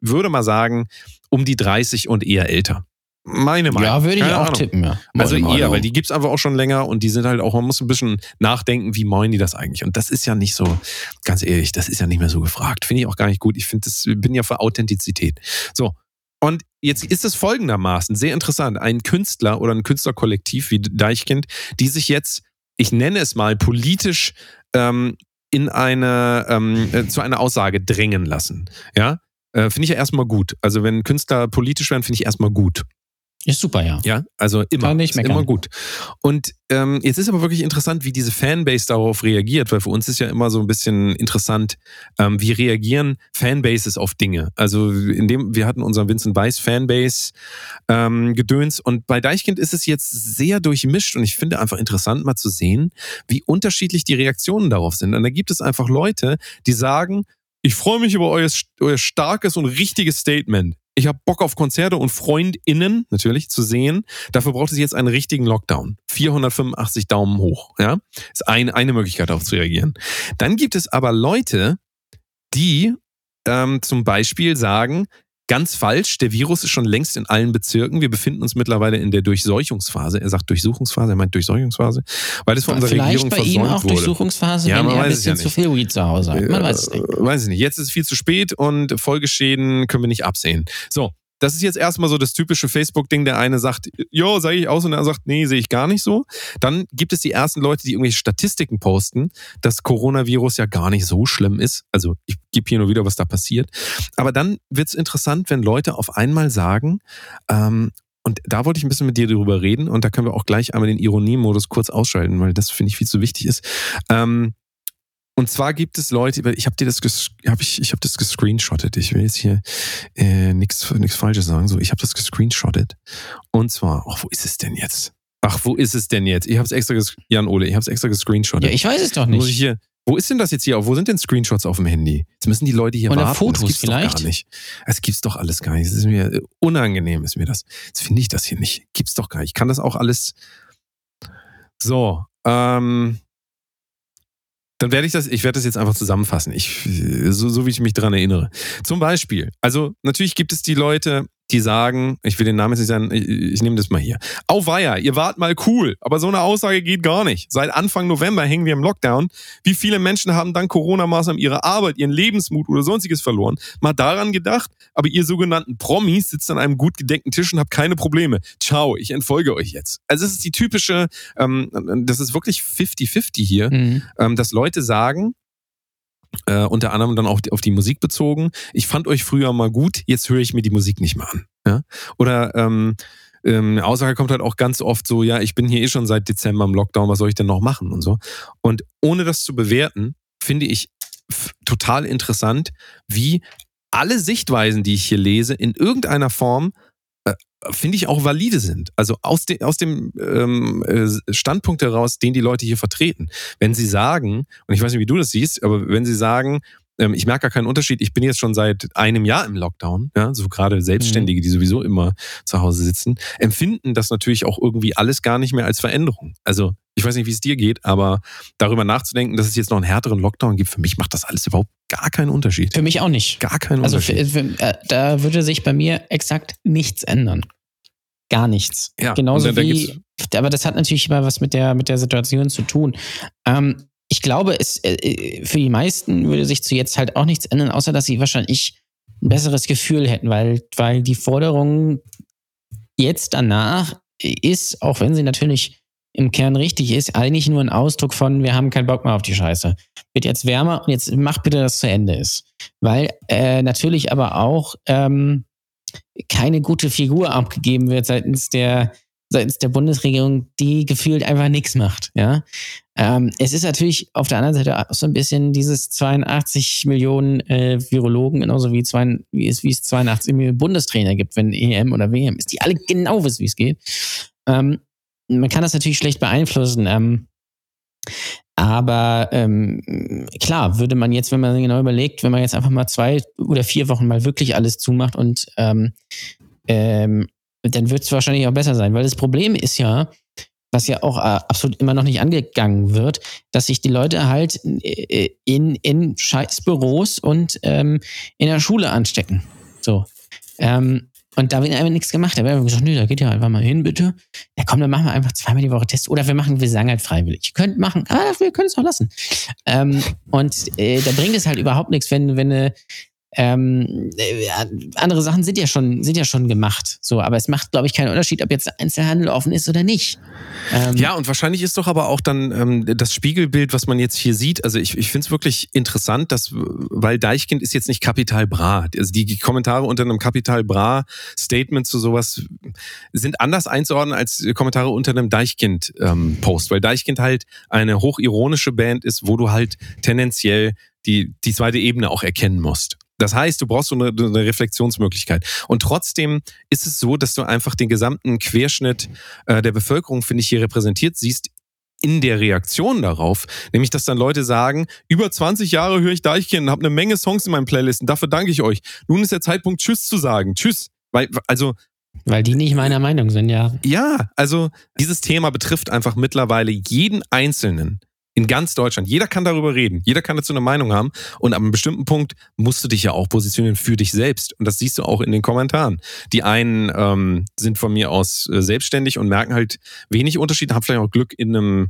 würde mal sagen, um die 30 und eher älter. Meine Meinung. ja, würde ich Keine auch Ahnung. tippen, ja. Also eher, weil die gibt's einfach auch schon länger und die sind halt auch, man muss ein bisschen nachdenken, wie meinen die das eigentlich? Und das ist ja nicht so, ganz ehrlich, das ist ja nicht mehr so gefragt. Finde ich auch gar nicht gut. Ich finde, das bin ja für Authentizität. So. Und jetzt ist es folgendermaßen sehr interessant. Ein Künstler oder ein Künstlerkollektiv wie Deichkind, die sich jetzt, ich nenne es mal, politisch ähm, in eine, ähm, äh, zu einer Aussage drängen lassen. Ja, äh, finde ich ja erstmal gut. Also wenn Künstler politisch werden, finde ich erstmal gut. Ist super, ja. Ja, also immer, nicht ist immer gut. Und ähm, jetzt ist aber wirklich interessant, wie diese Fanbase darauf reagiert, weil für uns ist ja immer so ein bisschen interessant, ähm, wie reagieren Fanbases auf Dinge. Also in dem, wir hatten unseren Vincent Weiss Fanbase ähm, Gedöns und bei Deichkind ist es jetzt sehr durchmischt und ich finde einfach interessant mal zu sehen, wie unterschiedlich die Reaktionen darauf sind. Und da gibt es einfach Leute, die sagen, ich freue mich über euer, euer starkes und richtiges Statement. Ich habe Bock auf Konzerte und FreundInnen natürlich zu sehen. Dafür braucht es jetzt einen richtigen Lockdown. 485 Daumen hoch. Ja, ist ein, eine Möglichkeit darauf zu reagieren. Dann gibt es aber Leute, die ähm, zum Beispiel sagen, ganz falsch, der Virus ist schon längst in allen Bezirken. Wir befinden uns mittlerweile in der Durchseuchungsphase. Er sagt Durchsuchungsphase, er meint Durchseuchungsphase, weil es von unserer Vielleicht Regierung bei ihm versäumt auch wurde. Durchsuchungsphase, Ja, wenn man er ein weiß es ja bisschen zu nicht. viel Weed zu Hause hat. Man weiß es nicht. Äh, Weiß ich nicht. Jetzt ist es viel zu spät und Folgeschäden können wir nicht absehen. So, das ist jetzt erstmal so das typische Facebook-Ding. Der eine sagt, jo, sehe ich aus und andere sagt, nee, sehe ich gar nicht so. Dann gibt es die ersten Leute, die irgendwelche Statistiken posten, dass Coronavirus ja gar nicht so schlimm ist. Also ich gebe hier nur wieder, was da passiert. Aber dann wird es interessant, wenn Leute auf einmal sagen, ähm, und da wollte ich ein bisschen mit dir drüber reden und da können wir auch gleich einmal den Ironiemodus kurz ausschalten, weil das finde ich viel zu wichtig ist. Ähm, und zwar gibt es Leute, ich habe dir das, hab ich, ich habe das gescreenshottet. Ich will jetzt hier äh, nichts Falsches sagen. So, ich habe das gescreenshottet. Und zwar, ach, wo ist es denn jetzt? Ach, wo ist es denn jetzt? Ich habe es extra, Jan Ole, ich habe es extra gescreenshottet. Ja, ich weiß es doch Muss ich nicht. hier, wo ist denn das jetzt hier? Wo sind denn Screenshots auf dem Handy? Jetzt müssen die Leute hier Oder warten. Fotos das gibt's Doch vielleicht? gar nicht. Das gibt's doch alles gar nicht. Das ist mir äh, unangenehm, ist mir das. Jetzt finde ich das hier nicht. Gibt's doch gar nicht. Ich kann das auch alles. So, ähm, dann werde ich das, ich werde das jetzt einfach zusammenfassen. Ich, so, so wie ich mich dran erinnere. Zum Beispiel, also natürlich gibt es die Leute, die sagen, ich will den Namen jetzt nicht sagen, ich, ich nehme das mal hier. Auweia, ihr wart mal cool, aber so eine Aussage geht gar nicht. Seit Anfang November hängen wir im Lockdown. Wie viele Menschen haben dank Corona-Maßnahmen ihre Arbeit, ihren Lebensmut oder sonstiges verloren? Mal daran gedacht, aber ihr sogenannten Promis sitzt an einem gut gedeckten Tisch und habt keine Probleme. Ciao, ich entfolge euch jetzt. Also es ist die typische, ähm, das ist wirklich 50-50 hier Mhm. ähm, dass Leute sagen, äh, unter anderem dann auch auf die Musik bezogen, ich fand euch früher mal gut, jetzt höre ich mir die Musik nicht mehr an. Ja? Oder ähm, ähm, eine Aussage kommt halt auch ganz oft so, ja, ich bin hier eh schon seit Dezember im Lockdown, was soll ich denn noch machen und so. Und ohne das zu bewerten, finde ich total interessant, wie alle Sichtweisen, die ich hier lese, in irgendeiner Form finde ich auch valide sind. Also aus, de, aus dem ähm, äh, Standpunkt heraus, den die Leute hier vertreten. Wenn sie sagen, und ich weiß nicht, wie du das siehst, aber wenn sie sagen, ähm, ich merke gar keinen Unterschied, ich bin jetzt schon seit einem Jahr im Lockdown, ja, so gerade Selbstständige, die sowieso immer zu Hause sitzen, empfinden das natürlich auch irgendwie alles gar nicht mehr als Veränderung. Also ich weiß nicht, wie es dir geht, aber darüber nachzudenken, dass es jetzt noch einen härteren Lockdown gibt, für mich macht das alles überhaupt gar keinen Unterschied. Für mich auch nicht. Gar keinen Also Unterschied. für, äh, da würde sich bei mir exakt nichts ändern. Gar nichts. Ja, Genauso wie, aber das hat natürlich immer was mit der, mit der Situation zu tun. Ähm, ich glaube, es, äh, für die meisten würde sich zu jetzt halt auch nichts ändern, außer dass sie wahrscheinlich ein besseres Gefühl hätten, weil, weil die Forderung jetzt danach ist, auch wenn sie natürlich im Kern richtig ist, eigentlich nur ein Ausdruck von, wir haben keinen Bock mehr auf die Scheiße. Wird jetzt wärmer und jetzt mach bitte, dass es zu Ende ist. Weil äh, natürlich aber auch ähm, keine gute Figur abgegeben wird seitens der seitens der Bundesregierung, die gefühlt einfach nichts macht. Ja, ähm, es ist natürlich auf der anderen Seite auch so ein bisschen dieses 82 Millionen äh, Virologen, genauso wie, zwei, wie, es, wie es 82 Millionen Bundestrainer gibt, wenn EM oder WM ist, die alle genau wissen, wie es geht. Ähm, man kann das natürlich schlecht beeinflussen. Ähm, aber ähm, klar, würde man jetzt, wenn man genau überlegt, wenn man jetzt einfach mal zwei oder vier Wochen mal wirklich alles zumacht und ähm, ähm, dann wird es wahrscheinlich auch besser sein. Weil das Problem ist ja, was ja auch äh, absolut immer noch nicht angegangen wird, dass sich die Leute halt äh, in, in Scheißbüros und ähm, in der Schule anstecken. So. Ähm, und da wird einfach nichts gemacht. Da wird einfach gesagt, nö, da geht ja einfach mal hin, bitte. Ja, komm, dann machen wir einfach zweimal die Woche Tests. Oder wir machen, wir sagen halt freiwillig. Ihr könnt machen, ah, wir können es auch lassen. Ähm, und äh, da bringt es halt überhaupt nichts, wenn, wenn eine ähm, äh, andere Sachen sind ja schon, sind ja schon gemacht. So, aber es macht, glaube ich, keinen Unterschied, ob jetzt Einzelhandel offen ist oder nicht. Ähm, ja, und wahrscheinlich ist doch aber auch dann ähm, das Spiegelbild, was man jetzt hier sieht. Also ich, ich finde es wirklich interessant, dass, weil Deichkind ist jetzt nicht Kapital Bra. Also die, Kommentare unter einem Kapital Bra Statement zu sowas sind anders einzuordnen als Kommentare unter einem Deichkind-Post, ähm, weil Deichkind halt eine hochironische Band ist, wo du halt tendenziell die, die zweite Ebene auch erkennen musst. Das heißt, du brauchst so eine, eine, Reflexionsmöglichkeit. Und trotzdem ist es so, dass du einfach den gesamten Querschnitt äh, der Bevölkerung, finde ich, hier repräsentiert siehst in der Reaktion darauf, nämlich dass dann Leute sagen, über 20 Jahre höre ich Deichkind und habe eine Menge Songs in meinen Playlisten, dafür danke ich euch. Nun ist der Zeitpunkt, Tschüss zu sagen. Tschüss. Weil, also weil die nicht meiner Meinung sind, ja. Ja, also dieses Thema betrifft einfach mittlerweile jeden Einzelnen in ganz Deutschland. Jeder kann darüber reden. Jeder kann dazu eine Meinung haben. Und ab einem bestimmten Punkt musst du dich ja auch positionieren für dich selbst. Und das siehst du auch in den Kommentaren. Die einen ähm, sind von mir aus äh, selbstständig und merken halt wenig Unterschied, haben vielleicht auch Glück, in einem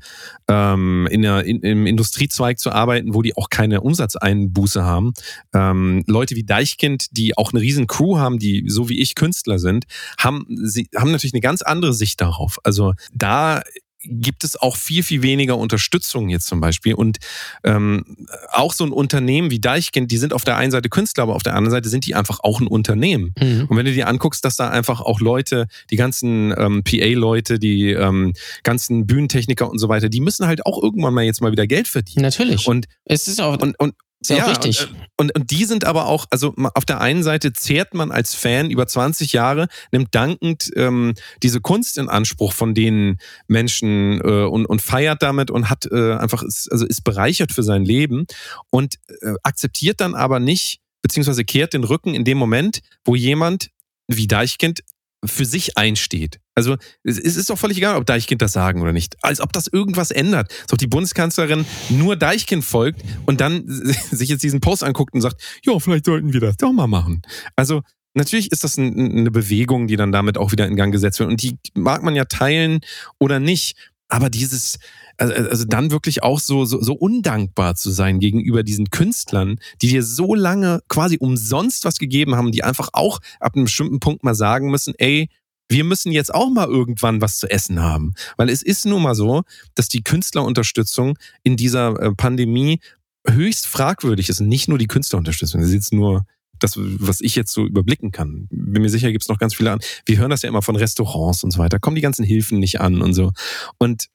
ähm, in einer, in, im Industriezweig zu arbeiten, wo die auch keine Umsatzeinbuße haben. Ähm, Leute wie Deichkind, die auch eine riesen Crew haben, die so wie ich Künstler sind, haben, sie haben natürlich eine ganz andere Sicht darauf. Also da gibt es auch viel, viel weniger Unterstützung jetzt zum Beispiel. Und ähm, auch so ein Unternehmen wie Deichkind, die sind auf der einen Seite Künstler, aber auf der anderen Seite sind die einfach auch ein Unternehmen. Mhm. Und wenn du dir anguckst, dass da einfach auch Leute, die ganzen ähm, PA-Leute, die ähm, ganzen Bühnentechniker und so weiter, die müssen halt auch irgendwann mal jetzt mal wieder Geld verdienen. Natürlich. Und es ist auch und, und ist ja, auch richtig. Und, und, und, die sind aber auch, also auf der einen Seite zehrt man als Fan über 20 Jahre, nimmt dankend ähm, diese Kunst in Anspruch von den Menschen äh, und, und feiert damit und hat äh, einfach, ist, also ist bereichert für sein Leben und äh, akzeptiert dann aber nicht, beziehungsweise kehrt den Rücken in dem Moment, wo jemand wie Deichkind für sich einsteht. Also es ist doch völlig egal, ob Deichkind das sagen oder nicht. Als ob das irgendwas ändert. Als ob die Bundeskanzlerin nur Deichkind folgt und dann sich jetzt diesen Post anguckt und sagt, ja, vielleicht sollten wir das doch mal machen. Also natürlich ist das eine Bewegung, die dann damit auch wieder in Gang gesetzt wird. Und die mag man ja teilen oder nicht. Aber dieses, also, also dann wirklich auch so, so, so undankbar zu sein gegenüber diesen Künstlern, die dir so lange quasi umsonst was gegeben haben, die einfach auch ab einem bestimmten Punkt mal sagen müssen, ey, wir müssen jetzt auch mal irgendwann was zu essen haben. Weil es ist nun mal so, dass die Künstlerunterstützung in dieser äh, Pandemie höchst fragwürdig ist. Nicht nur die Künstlerunterstützung, das ist jetzt nur das, was ich jetzt so überblicken kann. Bin mir sicher, gibt es noch ganz viele an. Wir hören das ja immer von Restaurants und so weiter. Kommen die ganzen Hilfen nicht an und so. Und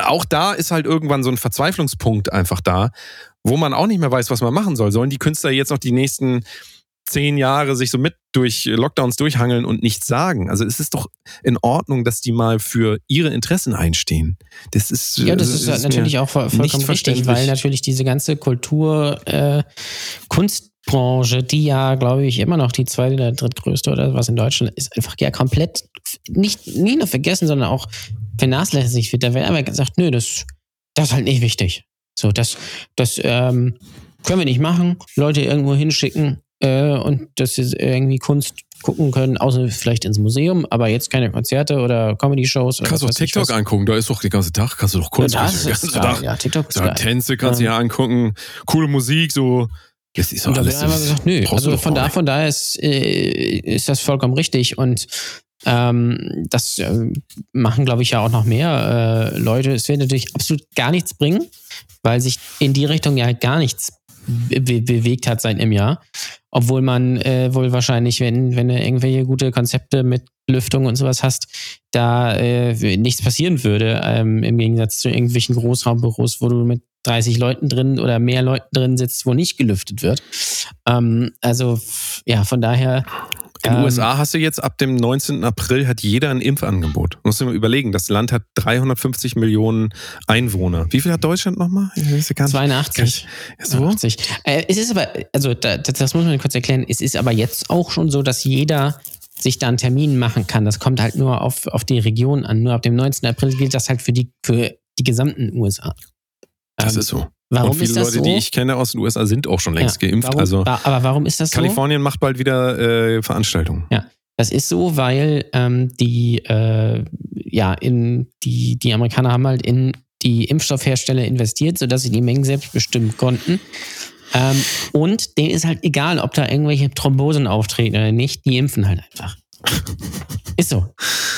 auch da ist halt irgendwann so ein Verzweiflungspunkt einfach da, wo man auch nicht mehr weiß, was man machen soll. Sollen die Künstler jetzt noch die nächsten zehn Jahre sich so mit durch Lockdowns durchhangeln und nichts sagen. Also es ist doch in Ordnung, dass die mal für ihre Interessen einstehen. Das ist ja, das, ist, ist natürlich auch vollkommen richtig, weil natürlich diese ganze Kultur, äh, Kunstbranche, die ja, glaube ich, immer noch die zweite oder drittgrößte oder was in Deutschland ist, einfach ja komplett nicht, nie nur vergessen, sondern auch vernachlässigt wird. Da wird aber gesagt, nö, das, das ist halt nicht wichtig. So, das, das ähm, können wir nicht machen. Leute irgendwo hinschicken, äh, und dass sie irgendwie Kunst gucken können, außer vielleicht ins Museum, aber jetzt keine Konzerte oder Comedy-Shows. Kannst du auch TikTok angucken, da ist doch den ganzen Tag, kannst du doch Kunst ja, das den ganzen Tag. Ja, TikTok ist ja, Tänze kannst du ja angucken, coole Musik, so. Das ist doch alles. Da gesagt, nö, also von da, von daher ist, äh, ist das vollkommen richtig und ähm, das äh, machen, glaube ich, ja auch noch mehr äh, Leute. Es wird natürlich absolut gar nichts bringen, weil sich in die Richtung ja halt gar nichts be bewegt hat seit einem Jahr. Obwohl man äh, wohl wahrscheinlich, wenn, wenn du irgendwelche gute Konzepte mit Lüftung und sowas hast, da äh, nichts passieren würde, ähm, im Gegensatz zu irgendwelchen Großraumbüros, wo du mit 30 Leuten drin oder mehr Leuten drin sitzt, wo nicht gelüftet wird. Ähm, also ja, von daher in den ähm, USA hast du jetzt ab dem 19. April hat jeder ein Impfangebot. Muss du mal überlegen, das Land hat 350 Millionen Einwohner. Wie viel hat Deutschland nochmal? 82. So? 82. Äh, es ist aber, also da, das muss man kurz erklären, es ist aber jetzt auch schon so, dass jeder sich da einen Termin machen kann. Das kommt halt nur auf, auf die Region an. Nur ab dem 19. April gilt das halt für die, für die gesamten USA. Das ähm, ist so. Warum und viele ist das Leute, so? die ich kenne aus den USA, sind auch schon längst ja, geimpft. Warum, also aber warum ist das so? Kalifornien macht bald wieder äh, Veranstaltungen. Ja, das ist so, weil ähm, die, äh, ja, in die, die Amerikaner haben halt in die Impfstoffhersteller investiert, sodass sie die Mengen selbst bestimmen konnten. Ähm, und denen ist halt egal, ob da irgendwelche Thrombosen auftreten oder nicht, die impfen halt einfach. Ist so.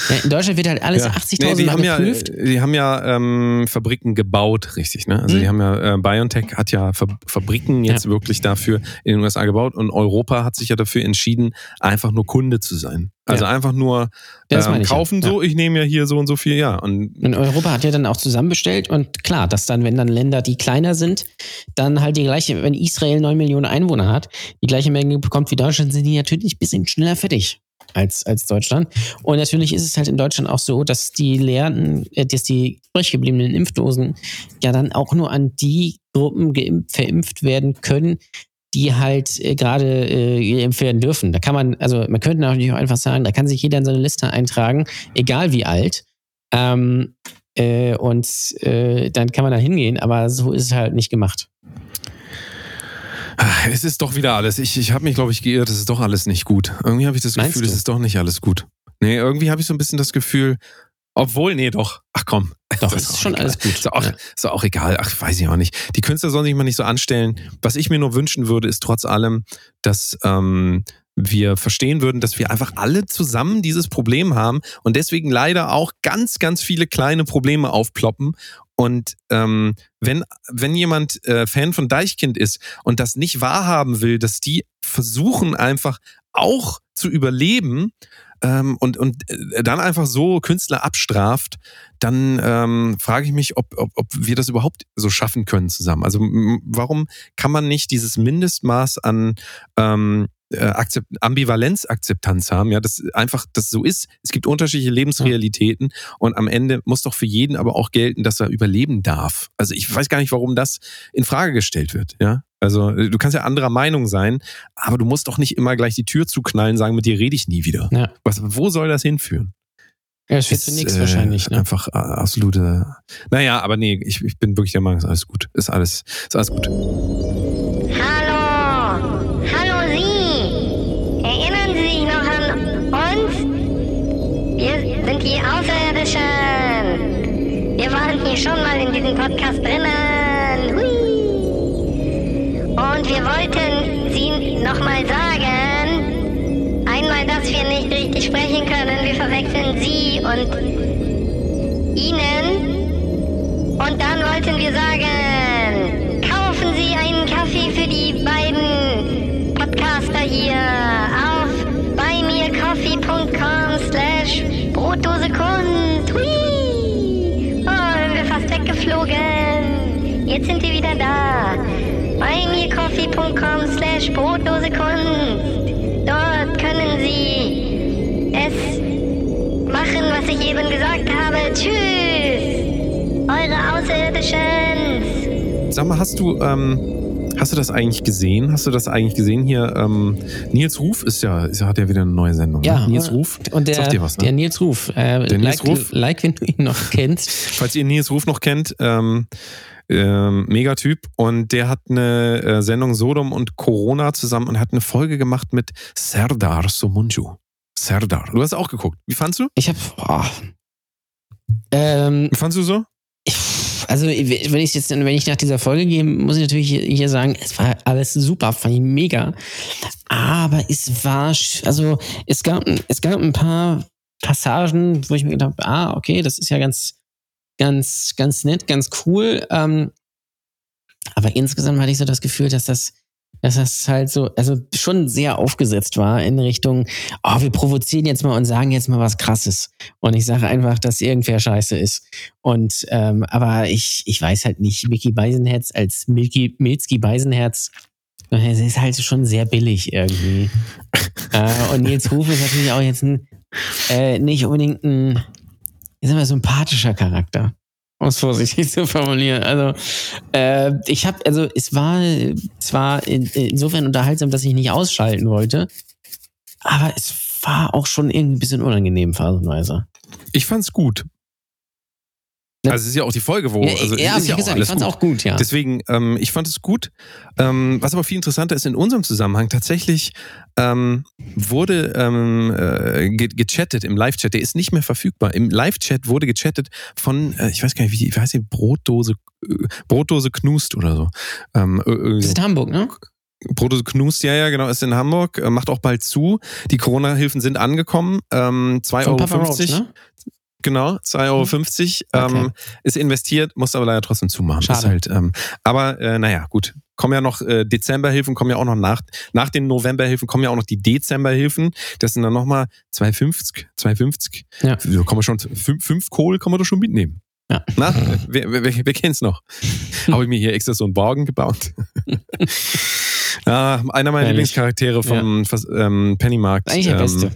Ja, in Deutschland wird halt alles Ja. 80.000 die Mal haben ja, geprüft. die haben ja ähm, Fabriken gebaut, richtig, ne? Also Mhm. die haben ja, äh, BioNTech hat ja Fab Fabriken jetzt wirklich dafür in den USA gebaut und Europa hat sich ja dafür entschieden, einfach nur Kunde zu sein. Also Ja. einfach nur ähm, ich ja. kaufen so, ich nehme ja hier so und so viel, ja. Und Und Europa hat ja dann auch zusammenbestellt und klar, dass dann, wenn dann Länder, die kleiner sind, dann halt die gleiche, wenn Israel 9 Millionen Einwohner hat, die gleiche Menge bekommt wie Deutschland, sind die natürlich ein bisschen schneller fertig als, als Deutschland. Und natürlich ist es halt in Deutschland auch so, dass die leeren, äh, dass die übrig gebliebenen Impfdosen ja dann auch nur an die Gruppen geimpft, verimpft werden können, die halt äh, gerade äh, geimpft werden dürfen. Da kann man, also man könnte natürlich auch einfach sagen, da kann sich jeder in seine Liste eintragen, egal wie alt. Ähm, äh, und äh, dann kann man da hingehen, aber so ist es halt nicht gemacht. Ah, es ist doch wieder alles. Ich, ich habe mich, glaube ich, geirrt, es ist doch alles nicht gut. Irgendwie habe ich das Meinst Gefühl, es ist doch nicht alles gut. Nee, irgendwie habe ich so ein bisschen das Gefühl, obwohl, nee, doch. Ach komm. Doch, Das es ist auch schon egal. alles gut. Ist auch, Ja. ist auch egal. Ach, weiß ich auch nicht. Die Künstler sollen sich mal nicht so anstellen. Was ich mir nur wünschen würde, ist trotz allem, dass ähm, wir verstehen würden, dass wir einfach alle zusammen dieses Problem haben und deswegen leider auch ganz, ganz viele kleine Probleme aufploppen. Und ähm, wenn, wenn jemand äh, Fan von Deichkind ist und das nicht wahrhaben will, dass die versuchen einfach auch zu überleben ähm, und, und äh, dann einfach so Künstler abstraft, dann ähm, frage ich mich, ob, ob, ob wir das überhaupt so schaffen können zusammen. Also warum kann man nicht dieses Mindestmaß an ähm, äh, Akzept Ambivalenzakzeptanz haben, ja, das einfach das so ist. Es gibt unterschiedliche Lebensrealitäten und am Ende muss doch für jeden aber auch gelten, dass er überleben darf. Also ich weiß gar nicht, warum das in Frage gestellt wird, ja. Also äh, du kannst ja anderer Meinung sein, aber du musst doch nicht immer gleich die Tür zuknallen, sagen, mit dir rede ich nie wieder. Ja. Was, wo soll das hinführen? Ja, das führt zu nichts äh, wahrscheinlich. Ne? Einfach äh, absolute. Naja, aber nee, ich, ich bin wirklich der Meinung, ist alles gut. Ist alles, ist alles gut. Hallo! Die Außerirdischen! Wir waren hier schon mal in diesem Podcast drinnen! Hui! Und wir wollten Sie nochmal sagen, einmal, dass wir nicht richtig sprechen können, wir verwechseln Sie und Ihnen. Und dann wollten wir sagen, kaufen Sie einen Kaffee für die beiden Podcaster hier Hui! Oh, sind fast weggeflogen. Jetzt sind wir wieder da. buymeacoffee.com slash Brotdose Kunst. Dort können Sie es machen, was ich eben gesagt habe. Tschüss! Eure Außerirdischen! Sag mal, hast du, ähm, hast du das eigentlich gesehen? Hast du das eigentlich gesehen hier? Ähm, Nils Ruf ist ja, ist, hat ja wieder eine neue Sendung. Ja, ne? Nils Ruf. Und der, Sagt dir was, ne? der Nils Ruf. Äh, Der Nils like, Ruf? like, wenn du ihn noch kennst. Falls ihr Nils Ruf noch kennt, ähm, ähm, Megatyp. Und der hat eine äh, Sendung Sodom und Corona zusammen und hat eine Folge gemacht mit Serdar Somunju. Serdar. Du hast auch geguckt. Wie fandst du? Ich hab. Boah. Ähm, Wie fandst du so? ich, also, wenn ich jetzt, wenn ich nach dieser Folge gehe, muss ich natürlich hier, sagen, es war alles super, fand ich mega. Aber es war, also, es gab, es gab ein paar Passagen, wo ich mir gedacht habe, ah, okay, das ist ja ganz, ganz, ganz nett, ganz cool. Ähm, aber insgesamt hatte ich so das Gefühl, dass das, dass das halt so, also schon sehr aufgesetzt war in Richtung, oh, wir provozieren jetzt mal und sagen jetzt mal was Krasses. Und ich sage einfach, dass irgendwer scheiße ist. Und ähm, aber ich, ich weiß halt nicht, Mickey Beisenherz als Milky, Milski Beisenherz, äh, es ist halt schon sehr billig irgendwie. äh, und Nils Ruf ist natürlich auch jetzt ein, äh, nicht unbedingt ein, ich sag mal, sympathischer Charakter. Um es vorsichtig zu formulieren. Also, äh, ich habe, also es war, es war in, insofern unterhaltsam, dass ich nicht ausschalten wollte. Aber es war auch schon irgendwie ein bisschen unangenehm, phasenweise. Ich fand's gut. Ne? Also es ist ja auch die Folge, wo ja, also ja, es ist ich ja gesagt, ich fand's gut. auch gut, ja. Deswegen, ähm, ich fand es gut. Ähm, was aber viel interessanter ist in unserem Zusammenhang, tatsächlich ähm, wurde ähm, äh, ge gechattet im Live-Chat. Der ist nicht mehr verfügbar. Im Live-Chat wurde gechattet von, äh, ich weiß gar nicht, wie die, wie heißt die Brotdose Brotdose Knust oder so. Ähm, Das irgendwie ist so. in Hamburg, ne? Brotdose Knust, ja, ja, genau, ist in Hamburg, äh, macht auch bald zu. Die Corona-Hilfen sind angekommen. Ähm, 2,50 Von Euro. Ne? Genau, 2,50 Euro. Okay. Ähm, ist investiert, muss aber leider trotzdem zumachen. Schade. Ist halt, ähm, aber äh, naja, gut. Kommen ja noch äh, Dezemberhilfen, kommen ja auch noch nach, nach den Novemberhilfen kommen ja auch noch die Dezemberhilfen. Das sind dann nochmal 2,50, 2,50. Ja. So kommen wir schon, fünf, fünf Kohl kann man doch schon mitnehmen. Ja. Na, wer, wer, wer, wer kennt's noch? Habe ich mir hier extra so einen Borgen gebaut. ja, einer meiner. Lieblingscharaktere vom Vers- ähm, Pennymarkt. Eigentlich der ähm, Beste.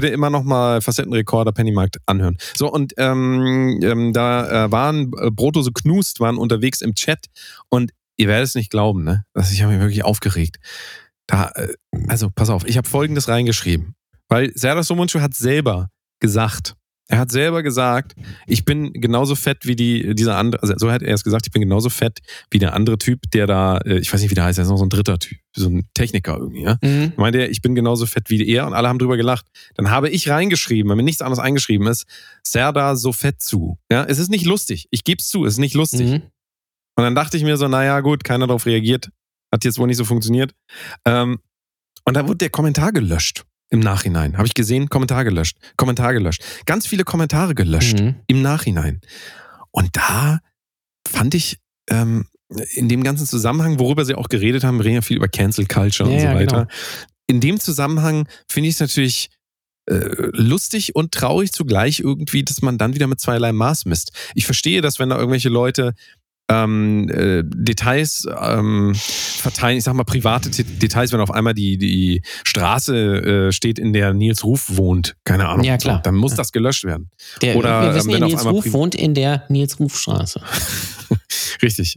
Bitte immer noch mal Facettenrekorder Pennymarkt anhören. So, und ähm, ähm, da äh, waren äh, Brotdose Knust, waren unterwegs im Chat und ihr werdet es nicht glauben, ne? Also ich habe mich wirklich aufgeregt. Da, äh, also pass auf, ich habe folgendes reingeschrieben. Weil Serdar Somuncu hat selber gesagt, er hat selber gesagt, ich bin genauso fett wie die, dieser andere, also so hat er es gesagt, ich bin genauso fett wie der andere Typ, der da, äh, ich weiß nicht, wie der heißt, er ist noch so ein dritter Typ, so ein Techniker irgendwie, ja? Mhm. meinte er, ich bin genauso fett wie er und alle haben drüber gelacht. Dann habe ich reingeschrieben, weil mir nichts anderes eingeschrieben ist, Serdar so fett zu. Ja, es ist nicht lustig. Ich gebe es zu, es ist nicht lustig. Mhm. Und dann dachte ich mir so, naja, gut, keiner darauf reagiert. Hat jetzt wohl nicht so funktioniert. Ähm, und da wurde der Kommentar gelöscht. Im Nachhinein. Habe ich gesehen, Kommentar gelöscht. Kommentar gelöscht. Ganz viele Kommentare gelöscht Mhm. im Nachhinein. Und da fand ich ähm, in dem ganzen Zusammenhang, worüber sie auch geredet haben, wir reden ja viel über Cancel Culture Ja, und so ja, weiter. genau. In dem Zusammenhang finde ich es natürlich äh, lustig und traurig zugleich irgendwie, dass man dann wieder mit zweierlei Maß misst. Ich verstehe, dass wenn da irgendwelche Leute ähm, äh, Details ähm, verteilen, ich sag mal private Details, wenn auf einmal die, die Straße äh, steht, in der Nils Ruf wohnt, keine Ahnung, Ja, klar. Dann muss Ja. das gelöscht werden. Der, Oder, wir wissen ähm, ja, wenn auf Nils einmal Ruf wohnt in der Nils Ruf Straße. Richtig.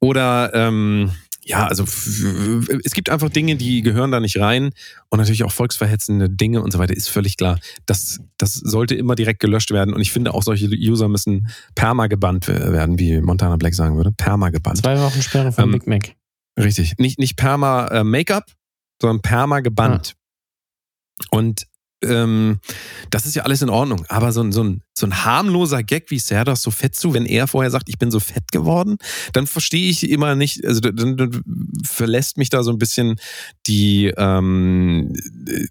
Oder ähm, ja, also es gibt einfach Dinge, die gehören da nicht rein und natürlich auch volksverhetzende Dinge und so weiter, ist völlig klar. Das, das sollte immer direkt gelöscht werden und ich finde auch solche User müssen perma gebannt we- werden, wie Montana Black sagen würde. Perma gebannt. Zwei Wochen Sperre von Ähm, Big Mac. Richtig. Nicht, nicht perma äh, Make-up, sondern perma gebannt. Und ähm, das ist ja alles in Ordnung. Aber so ein, so ein, so ein harmloser Gag wie Serdas so fett zu, wenn er vorher sagt, ich bin so fett geworden, dann verstehe ich immer nicht, also dann, dann verlässt mich da so ein bisschen die, ähm,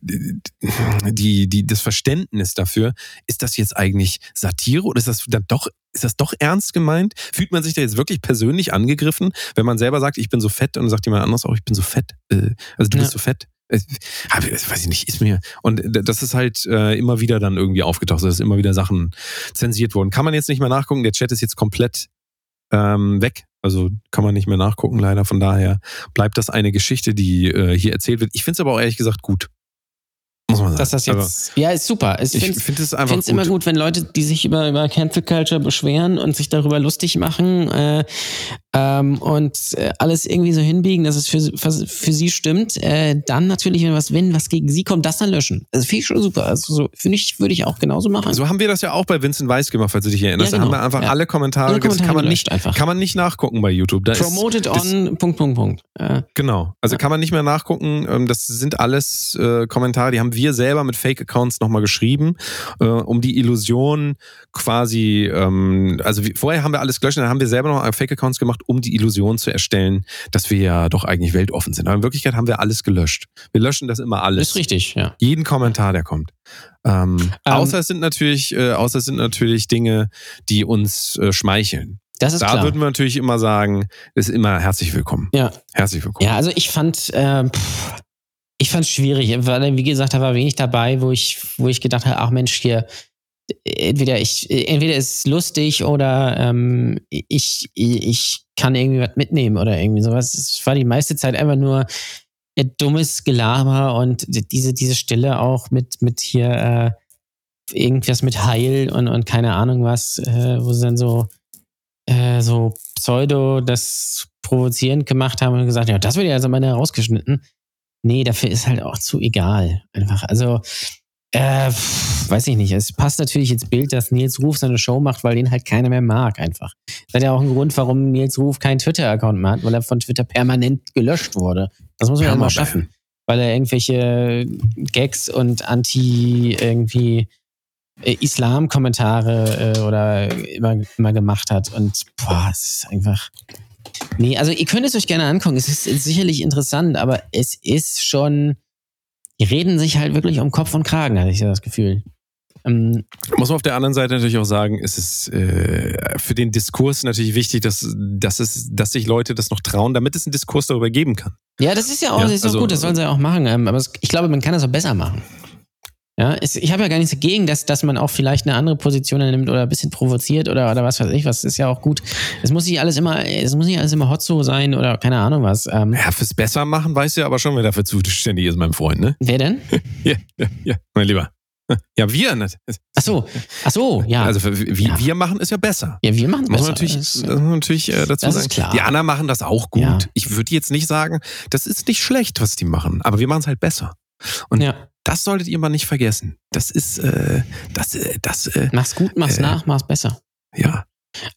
die, die, das Verständnis dafür, ist das jetzt eigentlich Satire oder ist das dann doch, ist das doch ernst gemeint? Fühlt man sich da jetzt wirklich persönlich angegriffen, wenn man selber sagt, ich bin so fett und dann sagt jemand anderes auch, ich bin so fett. Äh, Also du Ja. bist so fett. Äh, weiß ich nicht, ist mir. Und das ist halt äh, immer wieder dann irgendwie aufgetaucht, dass immer wieder Sachen zensiert wurden. Kann man jetzt nicht mehr nachgucken, der Chat ist jetzt komplett ähm, weg. Also kann man nicht mehr nachgucken, leider. Von daher bleibt das eine Geschichte, die äh, hier erzählt wird. Ich finde es aber auch ehrlich gesagt gut. Muss man sagen. Dass das jetzt. ja, ist super. Ich aber ich finde es einfach finde es immer gut, wenn Leute, die sich über, über Cancel Culture beschweren und sich darüber lustig machen äh, ähm, und äh, alles irgendwie so hinbiegen, dass es für, für, für sie stimmt, äh, dann natürlich, wenn was, wenn was gegen sie kommt, das dann löschen. Das finde ich schon super. Also so, finde ich, würde ich auch genauso machen. So haben wir das ja auch bei Vincent Weiss gemacht, falls du dich erinnerst. Ja, Da genau. haben wir einfach Ja. alle Kommentare, Alle das kann Kommentare man nicht, einfach. kann man nicht nachgucken bei YouTube. Da Promoted ist, das, on Punkt, Punkt, Punkt. Äh, Genau. Also Ja. kann man nicht mehr nachgucken. Ähm, Das sind alles äh, Kommentare, die haben wir selber mit Fake-Accounts nochmal geschrieben, äh, um die Illusion quasi, ähm, also wie, vorher haben wir alles gelöscht, dann haben wir selber noch Fake-Accounts gemacht, um die Illusion zu erstellen, dass wir ja doch eigentlich weltoffen sind. Aber in Wirklichkeit haben wir alles gelöscht. Wir löschen das immer alles. ist richtig, ja. Jeden Kommentar, der kommt. Ähm, außer es sind natürlich, äh, außer es sind natürlich Dinge, die uns äh, schmeicheln. Das ist Da klar. würden wir natürlich immer sagen, ist immer herzlich willkommen. Ja. Herzlich willkommen. Ja, also ich fand, äh, pff, ich fand es schwierig, weil, wie gesagt, da war wenig dabei, wo ich, wo ich gedacht habe, ach Mensch, hier, entweder ich, entweder ist es lustig oder ähm, ich, ich kann irgendwie was mitnehmen oder irgendwie sowas. Es war die meiste Zeit einfach nur äh, dummes Gelaber und diese, diese Stille auch mit, mit hier äh, irgendwas mit Heil und, und keine Ahnung was, äh, wo sie dann so, äh, so Pseudo das provozierend gemacht haben und gesagt, ja, das wird ja also mal herausgeschnitten. Nee, dafür ist halt auch zu egal. Einfach. Also, äh, weiß ich nicht. Es passt natürlich ins Bild, dass Nils Ruf seine Show macht, weil den halt keiner mehr mag, einfach. Das hat ja auch einen Grund, warum Nils Ruf keinen Twitter-Account mehr hat, weil er von Twitter permanent gelöscht wurde. Das muss man ja mal schaffen. Weil er irgendwelche Gags und Anti irgendwie äh, Islam-Kommentare äh, oder immer, immer gemacht hat. Und boah, es ist einfach. Nee, also ihr könnt es euch gerne angucken. Es ist sicherlich interessant, aber es ist schon. Die reden sich halt wirklich um Kopf und Kragen, hatte ich so das Gefühl. Ähm, Muss man auf der anderen Seite natürlich auch sagen, es ist äh, für den Diskurs natürlich wichtig, dass, dass, es, dass sich Leute das noch trauen, damit es einen Diskurs darüber geben kann. ja, das ist ja auch, Ja, ist also- auch gut, das sollen sie ja auch machen. Ähm, aber es, ich glaube, man kann das auch besser machen. Ja, es, ich habe ja gar nichts dagegen, dass, dass man auch vielleicht eine andere Position nimmt oder ein bisschen provoziert oder, oder was weiß ich, was ist ja auch gut. Es muss nicht alles immer, es muss nicht alles immer Hotzo sein oder keine Ahnung was. Ähm, Ja, fürs Besser machen weiß ja aber schon, wer dafür zuständig ist, mein Freund, ne? wer denn? Ja, ja, ja, mein Lieber. Ja, wir. Ne? Ach so, ach so, ja. Also wie, Ja. wir machen es ja besser. ja, wir machen es besser. natürlich, Das- das muss man natürlich äh, dazu das ist sagen. klar. Die anderen machen das auch gut. Ja. Ich würde jetzt nicht sagen, das ist nicht schlecht, was die machen, aber wir machen es halt besser. Und ja, das solltet ihr mal nicht vergessen. Das ist, äh, das, äh, das, äh, mach's gut, mach's Äh. nach, mach's besser. ja.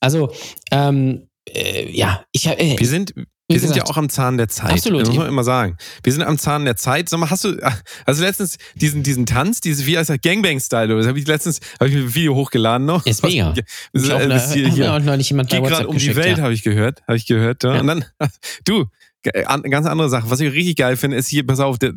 Also, ähm, äh, ja, ich habe. Äh, Wir sind, wir sind ja auch am Zahn der Zeit. Absolut. Das muss man immer sagen. Wir sind am Zahn der Zeit. Sag mal, hast du, also letztens diesen, diesen Tanz, diese, wie heißt der, Gangbang-Style, das habe ich letztens, habe ich mir ein Video hochgeladen noch. Ist mega. Das ist, da das hier, hier. auch neulich jemand bei WhatsApp gerade um die Welt, ja. habe ich gehört. Habe ich gehört. Ja. Ja. Und dann, du, an- ganz andere Sache. Was ich richtig geil finde, ist hier, pass auf, du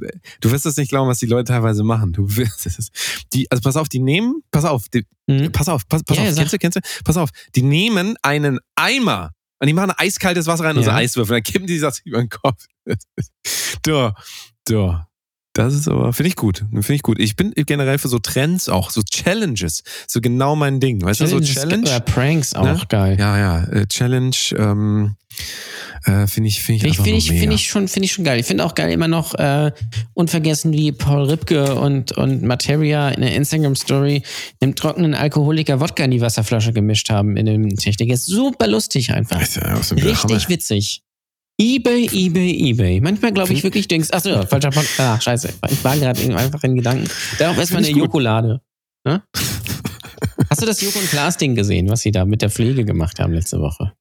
wirst das nicht glauben, was die Leute teilweise machen. Du wirst es. Die, also pass auf, die nehmen, pass auf, die, Mhm. pass auf, pass, pass Ja, auf, ja, kennst du, kennst du? Pass auf, die nehmen einen Eimer und die machen eiskaltes Wasser rein und so Ja. Eiswürfel. Dann kippen die das über den Kopf. da, da. Das ist aber, finde ich gut. Finde ich gut. Ich bin generell für so Trends auch, so Challenges, so genau mein Ding. Weißt du, so Challenges Challenge? Oder Pranks auch Ne? geil. Ja, ja, äh, Challenge ähm, äh, finde ich, finde ich, Finde ich, finde ich, schon, finde ich schon geil. Ich finde auch geil immer noch äh, unvergessen, wie Paul Ripke und, und Materia in der Instagram-Story einem trockenen Alkoholiker Wodka in die Wasserflasche gemischt haben in dem Technik. Ist super lustig einfach. Dem Richtig Hammer. witzig. Ebay, Ebay, Ebay. Manchmal glaube ich wirklich, denkst, ach so, falscher Podcast. Ah, scheiße. Ich war gerade einfach in Gedanken. Darauf erstmal eine. Jokolade. Ne? Hast du das Joko und Klaas Ding gesehen, was sie da mit der Pflege gemacht haben letzte Woche?